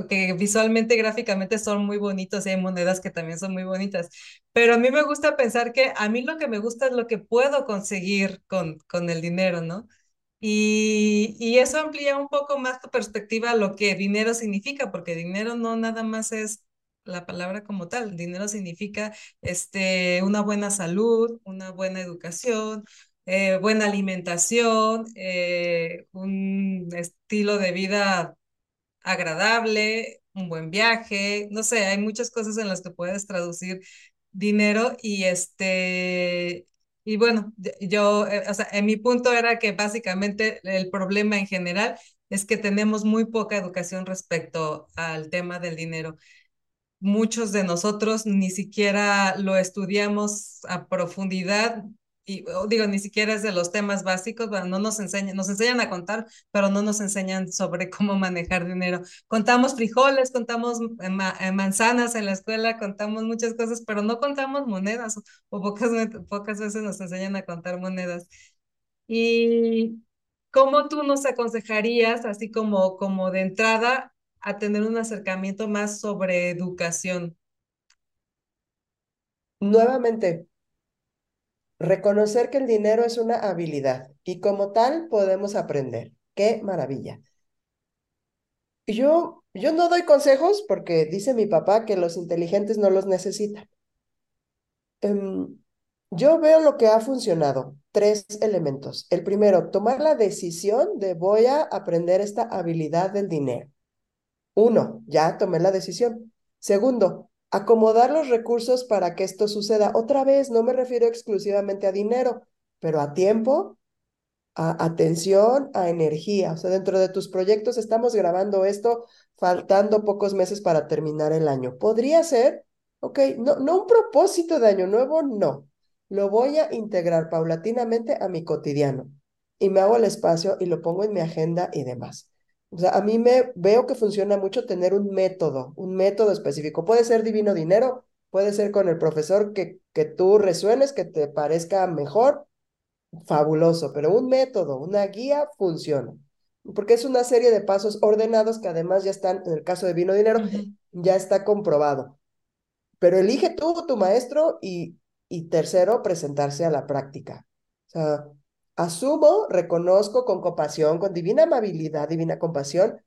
que visualmente gráficamente son muy bonitos y hay monedas que también son muy bonitas. Pero a mí me gusta pensar que a mí lo que me gusta es lo que puedo conseguir con, con el dinero, ¿no? Y, y, eso amplía un poco más tu perspectiva a lo que dinero significa, porque dinero no nada más es la palabra como tal, dinero significa este, una buena salud, una buena educación, eh, buena alimentación, eh, un estilo de vida agradable, un buen viaje, no sé, hay muchas cosas en las que puedes traducir dinero y este y bueno, yo, eh, o sea, en mi punto era que básicamente el problema en general es que tenemos muy poca educación respecto al tema del dinero. Muchos de nosotros ni siquiera lo estudiamos a profundidad, y digo, ni siquiera es de los temas básicos, bueno, no nos enseñan, nos enseñan a contar, pero no nos enseñan sobre [laughs] cómo manejar dinero. Contamos frijoles, contamos eh, manzanas en la escuela, contamos muchas cosas, pero no contamos monedas, o pocas, pocas veces nos enseñan a contar monedas. Y ¿cómo tú nos aconsejarías, así como, como de entrada, a tener un acercamiento más sobre educación? Nuevamente, Reconocer que el dinero es una habilidad y como tal podemos aprender. ¡Qué maravilla! Yo, yo no doy consejos porque dice mi papá que los inteligentes no los necesitan. Em, yo veo lo que ha funcionado. Tres elementos. El primero, tomar la decisión de voy a aprender esta habilidad del dinero. Uno, ya tomé la decisión. Segundo, acomodar los recursos para que esto suceda. Otra vez, no me refiero exclusivamente a dinero, pero a tiempo, a atención, a energía. O sea, dentro de tus proyectos estamos grabando esto faltando pocos meses para terminar el año. Podría ser, ok, no, no un propósito de año nuevo, no. Lo voy a integrar paulatinamente a mi cotidiano y me hago el espacio y lo pongo en mi agenda y demás. O sea, a mí me veo que funciona mucho tener un método, un método específico. Puede ser divino dinero, puede ser con el profesor que, que tú resuenes, que te parezca mejor, fabuloso, pero un método, una guía funciona. Porque es una serie de pasos ordenados que además ya están, en el caso de vino dinero, ya está comprobado. Pero elige tú, tu maestro, y, y tercero, presentarse a la práctica. O sea, Asumo, reconozco con compasión, con divina amabilidad, divina compasión.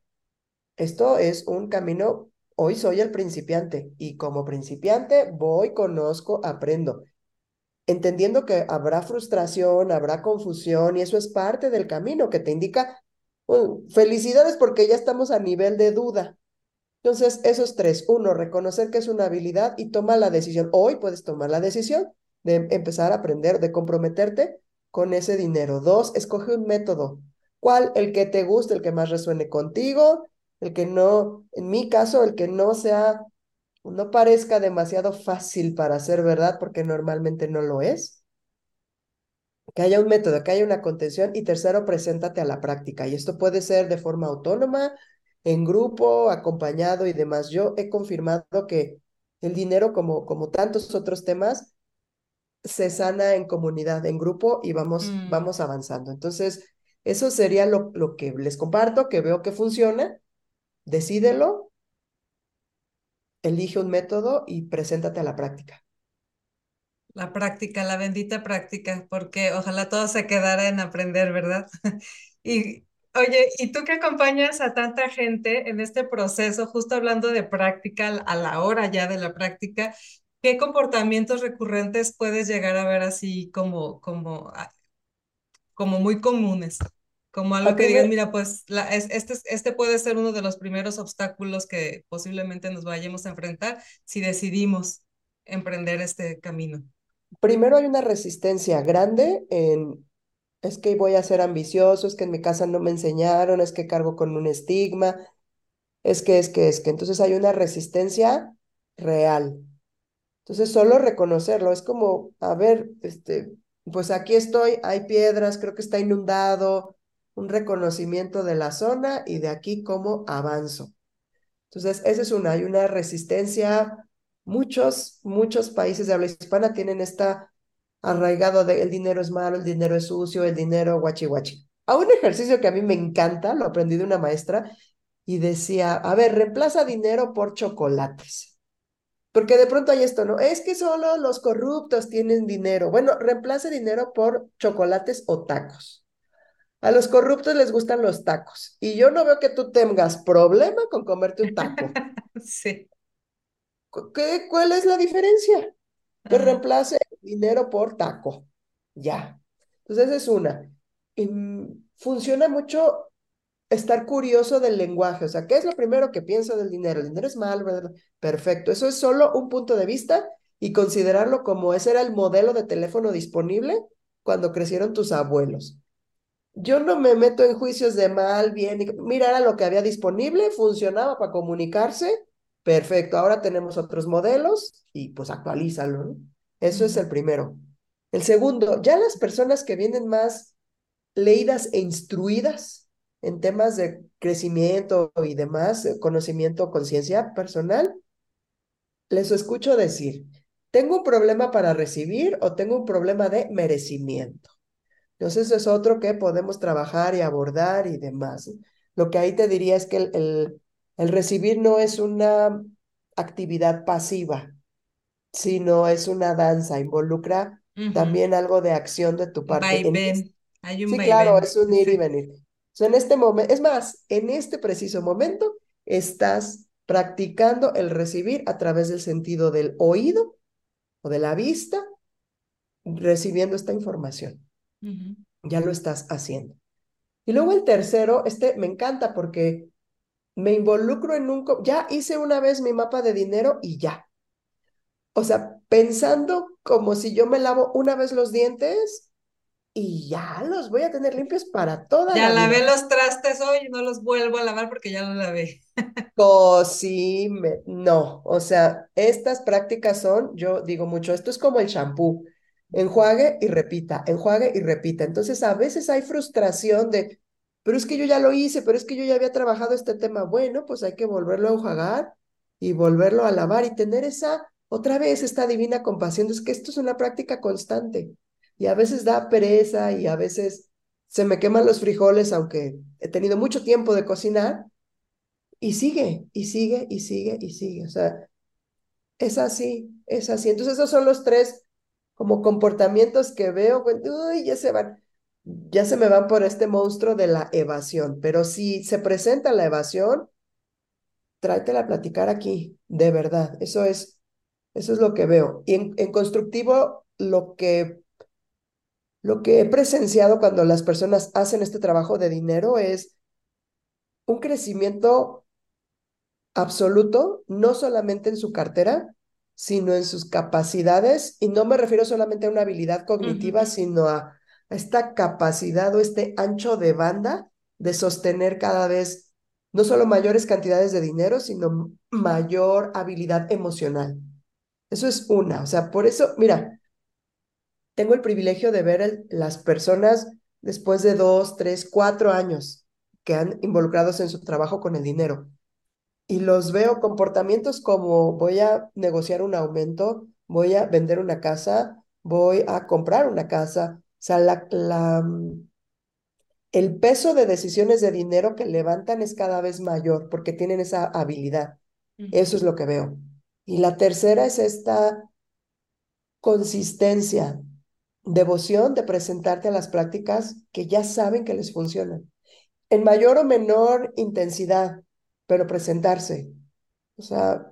Esto es un camino, hoy soy el principiante y como principiante voy, conozco, aprendo. Entendiendo que habrá frustración, habrá confusión y eso es parte del camino que te indica felicidades porque ya estamos a nivel de duda. Entonces, esos tres. Uno, reconocer que es una habilidad y toma la decisión. Hoy puedes tomar la decisión de empezar a aprender, de comprometerte con ese dinero. Dos, escoge un método. ¿Cuál? El que te guste, el que más resuene contigo, el que no, en mi caso, el que no sea, no parezca demasiado fácil para ser verdad, porque normalmente no lo es. Que haya un método, que haya una contención. Y tercero, preséntate a la práctica. Y esto puede ser de forma autónoma, en grupo, acompañado y demás. Yo he confirmado que el dinero, como, como tantos otros temas, se sana en comunidad, en grupo y vamos, mm. vamos avanzando. Entonces, eso sería lo, lo que les comparto, que veo que funciona. Decídelo, elige un método y preséntate a la práctica. La práctica, la bendita práctica, porque ojalá todo se quedara en aprender, ¿verdad? [laughs] y oye, ¿y tú que acompañas a tanta gente en este proceso, justo hablando de práctica, a la hora ya de la práctica, ¿Qué comportamientos recurrentes puedes llegar a ver así como, como, ah, como muy comunes? Como algo que digas, mira, pues la, este, este puede ser uno de los primeros obstáculos que posiblemente nos vayamos a enfrentar si decidimos emprender este camino. Primero hay una resistencia grande en, es que voy a ser ambicioso, es que en mi casa no me enseñaron, es que cargo con un estigma, es que, es que, es que. Entonces hay una resistencia real. Entonces, solo reconocerlo es como, a ver, este, pues aquí estoy, hay piedras, creo que está inundado, un reconocimiento de la zona y de aquí cómo avanzo. Entonces, esa es una, hay una resistencia. Muchos, muchos países de habla hispana tienen esta arraigado de el dinero es malo, el dinero es sucio, el dinero guachi guachi. A un ejercicio que a mí me encanta, lo aprendí de una maestra, y decía, a ver, reemplaza dinero por chocolates. Porque de pronto hay esto, ¿no? Es que solo los corruptos tienen dinero. Bueno, reemplace dinero por chocolates o tacos. A los corruptos les gustan los tacos. Y yo no veo que tú tengas problema con comerte un taco. [laughs] sí. ¿Qué, ¿Cuál es la diferencia? Que reemplace dinero por taco. Ya. Entonces, esa es una. Y funciona mucho estar curioso del lenguaje. O sea, ¿qué es lo primero que pienso del dinero? El dinero es malo, ¿verdad? Perfecto. Eso es solo un punto de vista y considerarlo como ese era el modelo de teléfono disponible cuando crecieron tus abuelos. Yo no me meto en juicios de mal, bien. Mira, era lo que había disponible, funcionaba para comunicarse. Perfecto. Ahora tenemos otros modelos y pues actualízalo. ¿no? Eso es el primero. El segundo, ya las personas que vienen más leídas e instruidas en temas de crecimiento y demás, conocimiento, conciencia personal, les escucho decir, ¿tengo un problema para recibir o tengo un problema de merecimiento? Entonces, eso es otro que podemos trabajar y abordar y demás. Lo que ahí te diría es que el, el, recibir no es una actividad pasiva, sino es una danza, involucra también algo de acción de tu parte. Hay un sí, claro, es un ir y venir en este momento, es más, en este preciso momento estás practicando el recibir a través del sentido del oído o de la vista, recibiendo esta información. Ya lo estás haciendo. Y luego el tercero, este me encanta porque me involucro en un... Ya hice una vez mi mapa de dinero y ya. O sea, pensando como si yo me lavo una vez los dientes y ya los voy a tener limpios para toda ya la lavé los trastes hoy, no los vuelvo a lavar porque ya los lavé. [laughs] no, o sea, estas prácticas son, yo digo mucho, esto es como el shampoo, enjuague y repita, enjuague y repita. Entonces a veces hay frustración de, pero es que yo ya lo hice, pero es que yo ya había trabajado este tema. Bueno, pues hay que volverlo a enjuagar y volverlo a lavar y tener esa, otra vez, esta divina compasión. Es que esto es una práctica constante y a veces da pereza y a veces se me queman los frijoles, aunque he tenido mucho tiempo de cocinar, y sigue, y sigue, y sigue, y sigue. O sea, es así, es así. Entonces esos son los tres como comportamientos que veo, uy, ya se van, ya se me van por este monstruo de la evasión. Pero si se presenta la evasión, tráetela a platicar aquí, de verdad. Eso es, eso es lo que veo. Y en, en constructivo, lo que lo que he presenciado cuando las personas hacen este trabajo de dinero es un crecimiento absoluto, no solamente en su cartera, sino en sus capacidades, y no me refiero solamente a una habilidad cognitiva, sino a, esta capacidad o este ancho de banda de sostener cada vez no solo mayores cantidades de dinero, sino mayor habilidad emocional. Eso es una, o sea, por eso, mira, tengo el privilegio de ver las personas después de dos, tres, cuatro años que han involucrados en su trabajo con el dinero. Y los veo comportamientos como voy a negociar un aumento, voy a vender una casa, voy a comprar una casa. O sea, la, la, el peso de decisiones de dinero que levantan es cada vez mayor porque tienen esa habilidad. Eso es lo que veo. Y la tercera es esta consistencia devoción de presentarte a las prácticas que ya saben que les funcionan. En mayor o menor intensidad, pero presentarse. O sea,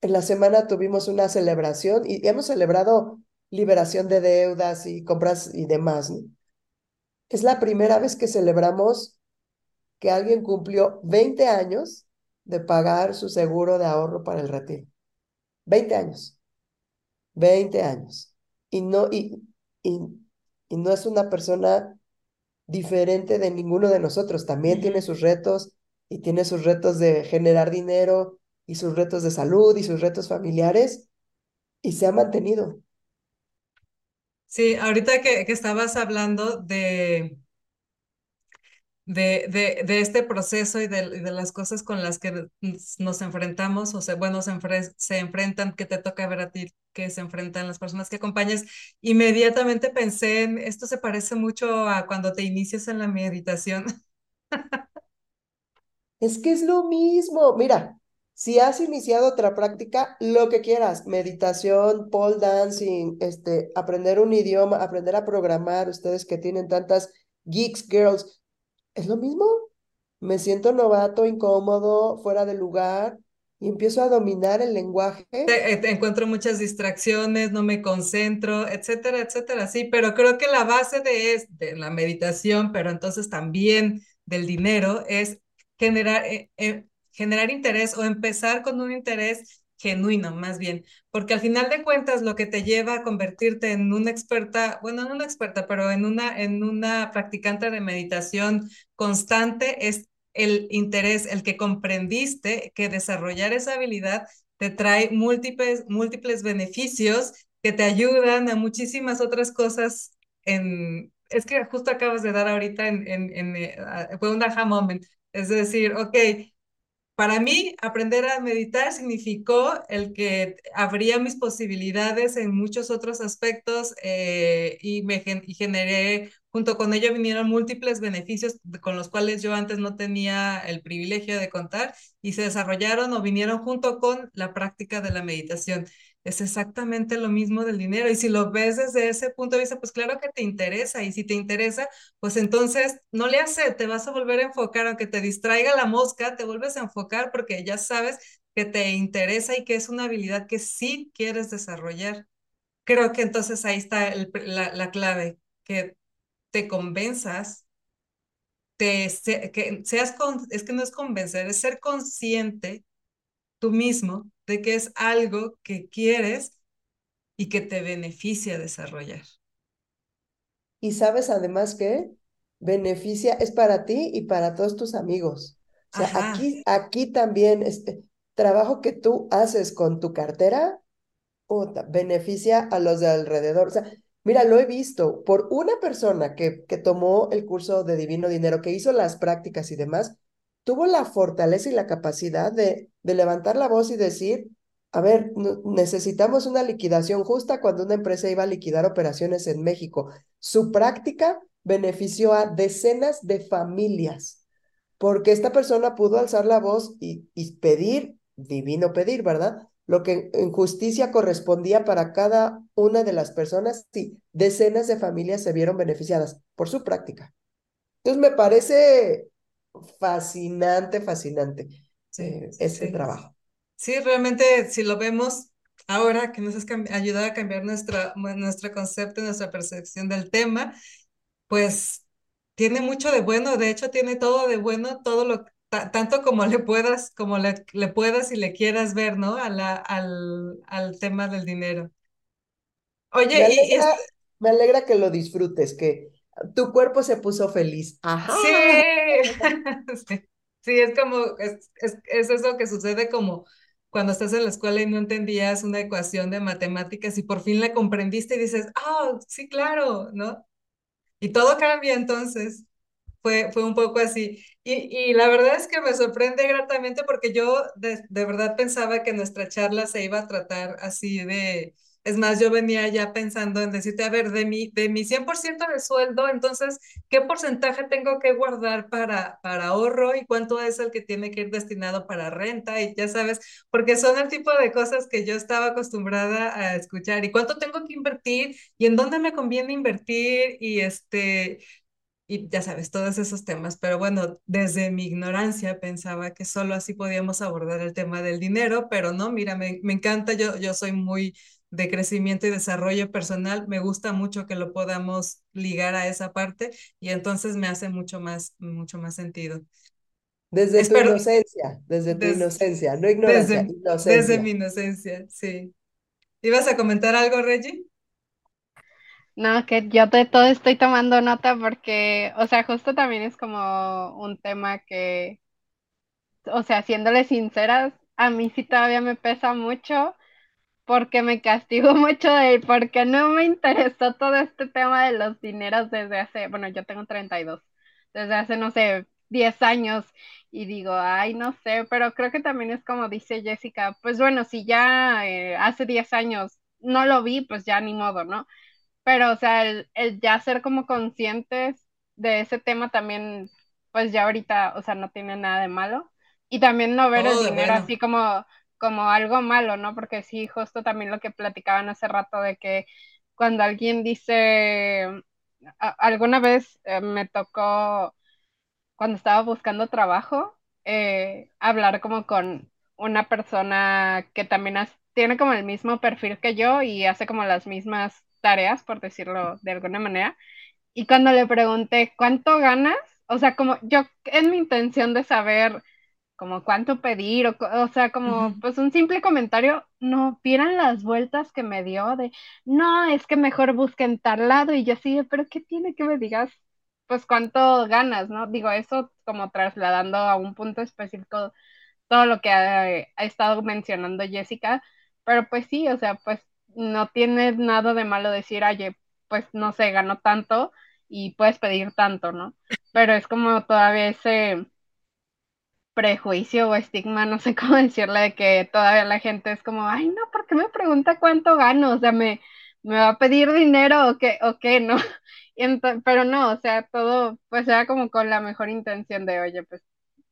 en la semana tuvimos una celebración y hemos celebrado liberación de deudas y compras y demás. Es la primera vez que celebramos que alguien cumplió 20 años de pagar su seguro de ahorro para el retiro. 20 años. 20 años. Y no, y y, no es una persona diferente de ninguno de nosotros. También tiene sus retos y tiene sus retos de generar dinero y sus retos de salud y sus retos familiares y se ha mantenido. Sí, ahorita que, que estabas hablando de, de, de, de este proceso y de, de las cosas con las que nos enfrentamos, o sea, bueno, se, enfre- se enfrentan, que te toca ver a ti, que se enfrentan las personas que acompañas, inmediatamente pensé en, esto se parece mucho a cuando te inicias en la meditación. [laughs] Es que es lo mismo. Mira, si has iniciado otra práctica, lo que quieras, meditación, pole dancing, este, aprender un idioma, aprender a programar, ustedes que tienen tantas geeks, girls, es lo mismo. Me siento novato, incómodo, fuera de lugar y empiezo a dominar el lenguaje. Eh, te encuentro muchas distracciones, no me concentro, etcétera, etcétera, sí, pero creo que la base de, es, de la meditación, pero entonces también del dinero, es generar, eh, eh, generar interés o empezar con un interés genuino, más bien, porque al final de cuentas lo que te lleva a convertirte en una experta, bueno, no una experta, pero en una, en una practicante de meditación constante es el interés, el que comprendiste que desarrollar esa habilidad te trae múltiples, múltiples beneficios que te ayudan a muchísimas otras cosas. En, es que justo acabas de dar ahorita en, en, en eh, fue un aha moment. Es decir, ok, para mí, aprender a meditar significó el que abría mis posibilidades en muchos otros aspectos eh, y, me y generé, junto con ello vinieron múltiples beneficios con los cuales yo antes no tenía el privilegio de contar y se desarrollaron o vinieron junto con la práctica de la meditación. Es exactamente lo mismo del dinero y si lo ves desde ese punto de vista, pues claro que te interesa y si te interesa, pues entonces no le hace, te vas a volver a enfocar, aunque te distraiga la mosca, te vuelves a enfocar porque ya sabes que te interesa y que es una habilidad que sí quieres desarrollar. Creo que entonces ahí está la, la, clave, que te convenzas, te, que seas, es que no es convencer, es ser consciente tú mismo de que es algo que quieres y que te beneficia desarrollar. Y sabes además que beneficia, es para ti y para todos tus amigos. O sea, Ajá. aquí, aquí también este trabajo que tú haces con tu cartera, beneficia a los de alrededor. O sea, mira, lo he visto por una persona que, que tomó el curso de Divino Dinero, que hizo las prácticas y demás, tuvo la fortaleza y la capacidad de, de levantar la voz y decir, a ver, necesitamos una liquidación justa cuando una empresa iba a liquidar operaciones en México. Su práctica benefició a decenas de familias, porque esta persona pudo alzar la voz y, y pedir, divino pedir, ¿verdad? Lo que en justicia correspondía para cada una de las personas, sí, decenas de familias se vieron beneficiadas por su práctica. Entonces me parece fascinante, fascinante sí, eh, sí. trabajo. Sí, realmente si lo vemos ahora que nos has ayudado a cambiar nuestra, nuestro concepto, nuestra percepción del tema, pues tiene mucho de bueno, de hecho tiene todo de bueno, todo lo tanto como le puedas, como le, le, puedas y le quieras ver, ¿no? A la, al, al tema del dinero. Oye, me alegra, y, y me alegra que lo disfrutes, que tu cuerpo se puso feliz. Ajá. [laughs] Sí, sí, es como, es, es, es eso que sucede como cuando estás en la escuela y no entendías una ecuación de matemáticas y por fin la comprendiste y dices, ah, oh, sí, claro, ¿no? Y todo cambia entonces. Fue, fue un poco así. Y, y la verdad es que me sorprende gratamente porque yo de, de verdad pensaba que nuestra charla se iba a tratar así de, es más, yo venía ya pensando en decirte, a ver, de mi, de mi 100% de sueldo, entonces, ¿qué porcentaje tengo que guardar para, para ahorro y cuánto es el que tiene que ir destinado para renta? Y ya sabes, porque son el tipo de cosas que yo estaba acostumbrada a escuchar. ¿Y cuánto tengo que invertir? ¿Y en dónde me conviene invertir? Y este, y ya sabes, todos esos temas. Pero bueno, desde mi ignorancia pensaba que solo así podíamos abordar el tema del dinero, pero no, mira, me, me encanta, yo, yo soy muy de crecimiento y desarrollo personal, me gusta mucho que lo podamos ligar a esa parte y entonces me hace mucho más, mucho más sentido. Desde tu inocencia, desde tu des, inocencia, no ignorancia, desde, inocencia. Desde mi inocencia, sí. ¿Ibas a comentar algo, Reggie? No, que yo de todo estoy tomando nota porque, o sea, justo también es como un tema que, o sea, siéndole sinceras, a mí sí todavía me pesa mucho porque me castigo [laughs] mucho de porque no me interesó todo este tema de los dineros desde hace, bueno, yo tengo 32, desde hace, no sé, 10 años y digo, ay, no sé, pero creo que también es como dice Jessica, pues bueno, si ya eh, hace 10 años no lo vi, pues ya ni modo, ¿no? Pero, o sea, el, el ya ser como conscientes de ese tema también, pues ya ahorita, o sea, no tiene nada de malo. Y también no ver el dinero así como, como algo malo, ¿no? Porque sí, justo también lo que platicaban hace rato de que cuando alguien dice, alguna vez eh, me tocó cuando estaba buscando trabajo, eh, hablar como con una persona que también tiene como el mismo perfil que yo y hace como las mismas tareas, por decirlo de alguna manera. Y cuando le pregunté, ¿cuánto ganas? O sea, como yo en mi intención de saber como cuánto pedir, o, o sea, como pues un simple comentario, no vieran las vueltas que me dio de, no, es que mejor busquen tal lado y yo sí, pero ¿qué tiene que me digas pues cuánto ganas, ¿no? Digo, eso como trasladando a un punto específico todo lo que ha, estado mencionando Jessica, pero pues sí, o sea, pues no tiene nada de malo decir, oye, pues no sé, ganó tanto y puedes pedir tanto, ¿no? Pero es como todavía ese prejuicio o estigma, no sé [laughs] cómo decirle, de que todavía la gente es como, ay, no, ¿por qué me pregunta cuánto gano? O sea, me, me va a pedir dinero o qué, o qué, ¿no? [laughs] pero no, o sea, todo pues era como con la mejor intención de, oye, pues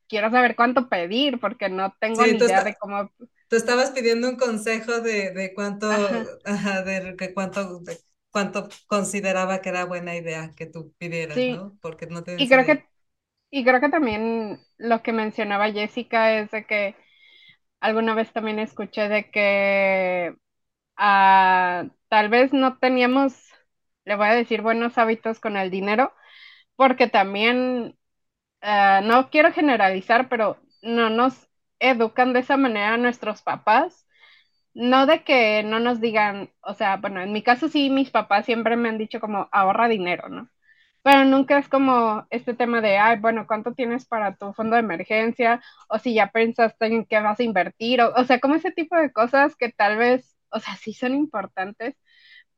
quiero saber cuánto pedir porque no tengo ni idea de cómo... Tú estabas pidiendo un consejo de, de cuánto, ajá. de que cuánto, de cuánto consideraba que era buena idea que tú pidieras, ¿no? Porque no te y creo que Y creo que también lo que mencionaba Jessica es de que alguna vez también escuché de que ah, tal vez no teníamos le voy a decir, buenos hábitos con el dinero, porque también, eh, no quiero generalizar, pero no nos educan de esa manera nuestros papás. No de que no nos digan, o sea, bueno, en mi caso sí, mis papás siempre me han dicho como ahorra dinero, ¿no? Pero nunca es como este tema de, ay, bueno, ¿cuánto tienes para tu fondo de emergencia? O si ya pensaste en qué vas a invertir, o, o sea, como ese tipo de cosas que tal vez, o sea, sí son importantes,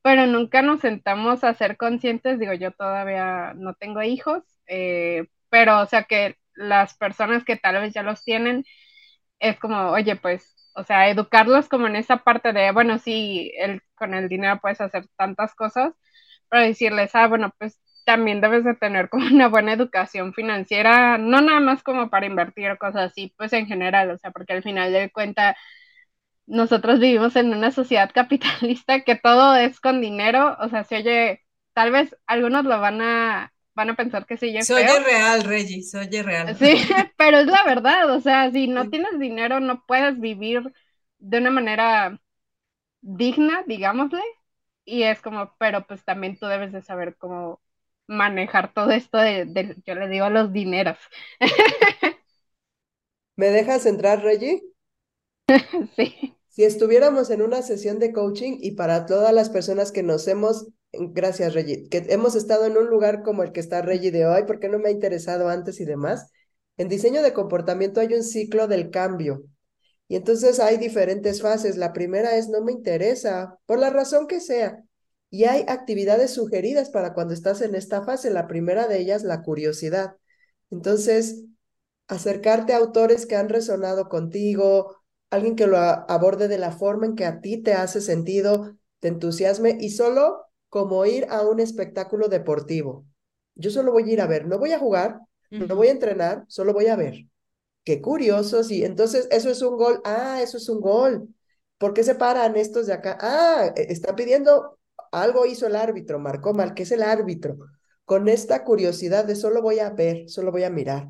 pero nunca nos sentamos a ser conscientes, digo, yo todavía no tengo hijos, eh, pero o sea que las personas que tal vez ya los tienen, es como, oye, pues, o sea, educarlos como en esa parte de, bueno, sí, el, con el dinero puedes hacer tantas cosas, pero decirles, ah, bueno, pues también debes de tener como una buena educación financiera, no nada más como para invertir cosas así, pues en general, o sea, porque al final de cuenta nosotros vivimos en una sociedad [laughs] capitalista que todo es con dinero, o sea, se oye, tal vez algunos lo van a, van a pensar que sí, se oye real, Reggie, se oye real. Sí, [laughs] pero es la verdad, o sea, si no tienes dinero no puedes vivir de una manera digna, digámosle, y es como, pero pues también tú debes de saber cómo manejar todo esto de, de yo le digo, los dineros. ¿Me dejas entrar, Reggie? [laughs] sí. Si estuviéramos en una sesión de coaching y para todas las personas que nos hemos, gracias Reggie, que hemos estado en un lugar como el que está Reggie de hoy, porque no me ha interesado antes y demás, en diseño de comportamiento hay un ciclo del cambio. Y entonces hay diferentes fases. La primera es no me interesa, por la razón que sea. Y hay actividades sugeridas para cuando estás en esta fase. La primera de ellas, la curiosidad. Entonces, acercarte a autores que han resonado contigo, alguien que lo aborde de la forma en que a ti te hace sentido, te entusiasme y solo como ir a un espectáculo deportivo. Yo solo voy a ir a ver, no voy a jugar, no voy a entrenar, solo voy a ver. Qué curioso, sí. Entonces, eso es un gol. Ah, eso es un gol. ¿Por qué se paran estos de acá? Ah, e, está pidiendo, algo hizo el árbitro, marcó mal, ¿qué es el árbitro? Con esta curiosidad de solo voy a ver, solo voy a mirar.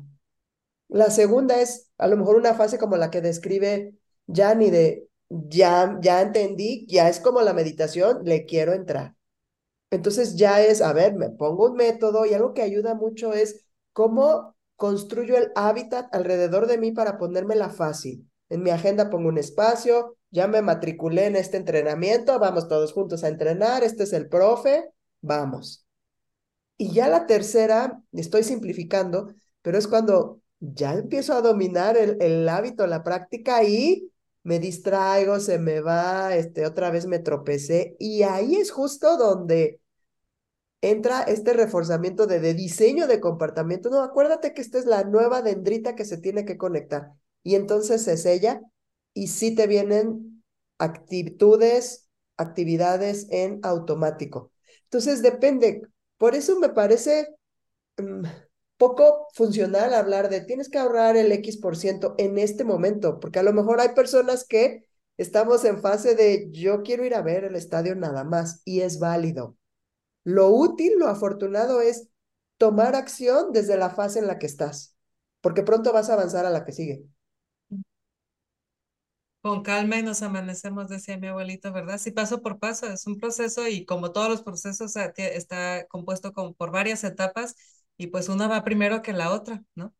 La segunda es a lo mejor una fase como la que describe ya ni de, ya, ya entendí, ya es como la meditación, le quiero entrar. Entonces ya es, a ver, me pongo un método y algo que ayuda mucho es cómo construyo el hábitat alrededor de mí para ponérmela fácil. En mi agenda pongo un espacio, ya me matriculé en este entrenamiento, vamos todos juntos a entrenar, este es el profe, vamos. Y ya la tercera, estoy simplificando, pero es cuando ya empiezo a dominar el, hábito, la práctica y me distraigo, se me va, este, otra vez me tropecé y ahí es justo donde entra este reforzamiento de, de diseño de comportamiento. No, acuérdate que esta es la nueva dendrita que se tiene que conectar y entonces se sella y sí te vienen actitudes, actividades en automático. Entonces depende. Por eso me parece um, poco funcional hablar de tienes que ahorrar el X por ciento en este momento, porque a lo mejor hay personas que estamos en fase de yo quiero ir a ver el estadio nada más y es válido. Lo útil, lo afortunado es tomar acción desde la fase en la que estás, porque pronto vas a avanzar a la que sigue. Con calma y nos amanecemos, decía mi abuelito, ¿verdad? Sí, paso por paso, es un proceso y como todos los procesos está compuesto por varias etapas y pues una va primero que la otra, ¿no?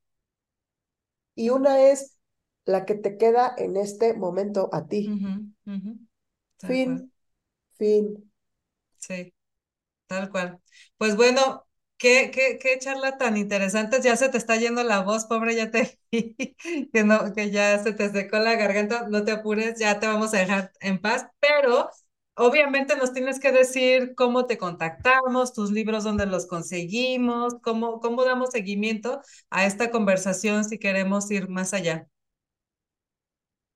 Y una es la que te queda en este momento a ti. Fin, fin. Sí, tal cual. Pues bueno, Qué, qué, qué, charla tan interesante. Ya se te está yendo la voz, pobre, ya te [laughs] que no, que ya se te secó la garganta. No te apures, ya te vamos a dejar en paz, pero obviamente nos tienes que decir cómo te contactamos, tus libros, dónde los conseguimos, cómo, cómo damos seguimiento a esta conversación si queremos ir más allá.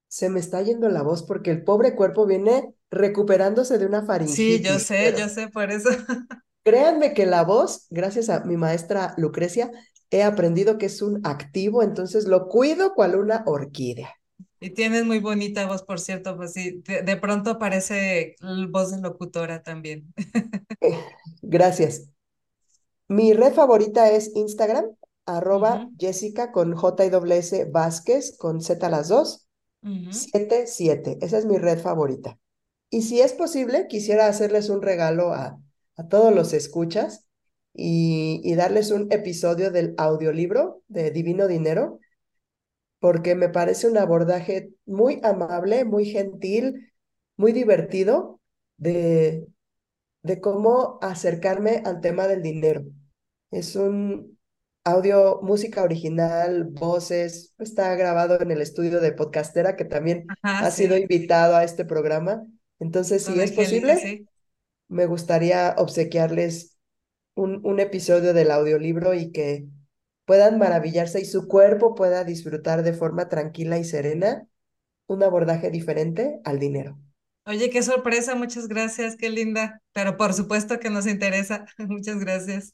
Se me está yendo la voz porque el pobre cuerpo viene recuperándose de una faringitis. Sí, yo sé, yo sé, por eso. [laughs] Créanme que la voz, gracias a mi maestra Lucrecia, he aprendido que es un activo, entonces lo cuido cual una orquídea. Y tienes muy bonita voz, por cierto, pues sí, de, pronto parece voz de locutora también. Eh, gracias. Mi red favorita es Instagram, arroba Jessica con J y S Vázquez con Z las dos, siete, siete. Esa es mi red favorita. Y si es posible, quisiera hacerles un regalo a a todos los escuchas y, darles un episodio del audiolibro de Divino Dinero, porque me parece un abordaje muy amable, muy gentil, muy divertido de, de cómo acercarme al tema del dinero. Es un audio, música original, voces, está grabado en el estudio de Podcastera, que también ha sido invitado a este programa. Entonces, si es posible, me gustaría obsequiarles un, un episodio del audiolibro y que puedan maravillarse y su cuerpo pueda disfrutar de forma tranquila y serena un abordaje diferente al dinero. Oye, qué sorpresa, muchas gracias, qué linda, pero por supuesto que nos interesa, [laughs] muchas gracias.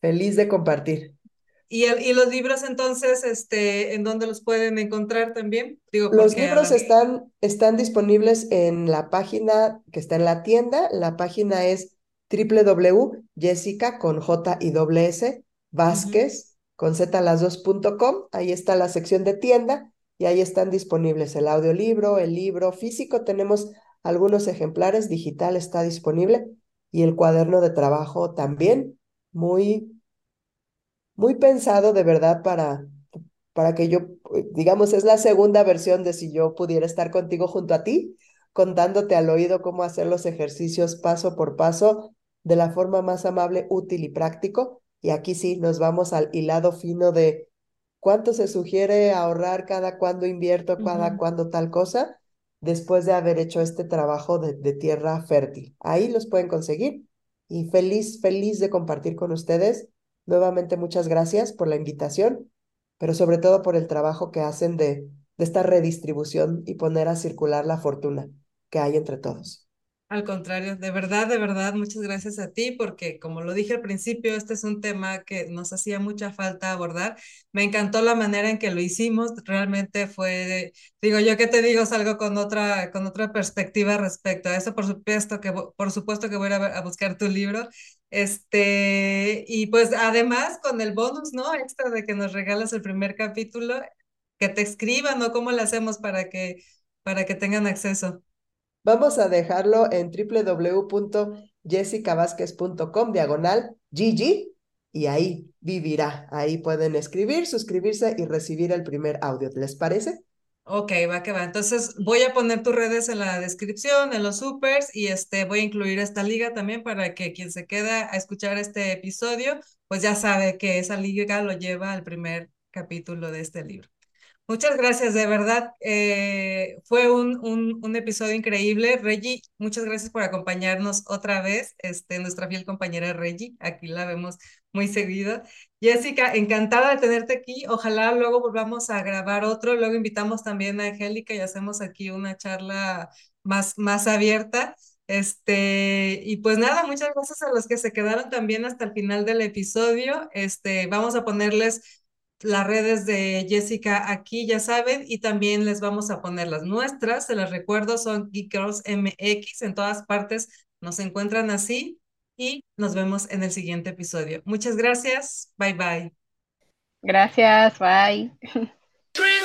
Feliz de compartir. ¿Y, el, y los libros entonces, este, en dónde los pueden encontrar también? Digo, los libros están, están disponibles en la página que está en la tienda. La página es www.jessica con J y S Vázquez con Z las dos punto com. Ahí está la sección de tienda y ahí están disponibles el audiolibro, el libro físico. Tenemos algunos ejemplares, digital está disponible y el cuaderno de trabajo también, muy muy pensado de verdad para, para que yo, digamos, es la segunda versión de si yo pudiera estar contigo junto a ti, contándote al oído cómo hacer los ejercicios paso por paso de la forma más amable, útil y práctico. Y aquí sí, nos vamos al hilado fino de cuánto se sugiere ahorrar cada cuando invierto, cada cuando tal cosa, después de haber hecho este trabajo de, de tierra fértil. Ahí los pueden conseguir y feliz, feliz de compartir con ustedes Nuevamente muchas gracias por la invitación, pero sobre todo por el trabajo que hacen de, esta redistribución y poner a circular la fortuna que hay entre todos. Al contrario, de verdad, de verdad, muchas gracias a ti, porque como lo dije al principio, este es un tema que nos hacía mucha falta abordar. Me encantó la manera en que lo hicimos, realmente fue, digo, yo qué te digo, salgo con otra, con otra perspectiva respecto a eso, por supuesto que, por supuesto que voy a, buscar tu libro. Este, y pues además con el bonus, ¿no? Extra de que nos regalas el primer capítulo, que te escriban, ¿no? ¿Cómo lo hacemos para que, para que tengan acceso? Vamos a dejarlo en www.jessicavázquez.com diagonal GG y ahí vivirá. Ahí pueden escribir, suscribirse y recibir el primer audio. ¿Les parece? Ok, va que va. Entonces voy a poner tus redes en la descripción, en los supers, y este voy a incluir esta liga también para que quien se queda a escuchar este episodio, pues ya sabe que esa liga lo lleva al primer capítulo de este libro. Muchas gracias, de verdad. Eh, fue un, un, episodio increíble. Reggie, muchas gracias por acompañarnos otra vez. Este, nuestra fiel compañera Reggie, aquí la vemos muy seguido. Jessica, encantada de tenerte aquí. Ojalá luego volvamos a grabar otro. Luego invitamos también a Angélica y hacemos aquí una charla más, más abierta. Este, y pues nada, muchas gracias a los que se quedaron también hasta el final del episodio. Este, vamos a ponerles las redes de Jessica aquí, ya saben, y también les vamos a poner las nuestras. Se las recuerdo, son Geek Girls MX. En todas partes nos encuentran así y nos vemos en el siguiente episodio. Muchas gracias. Bye bye. Gracias. Bye. [laughs]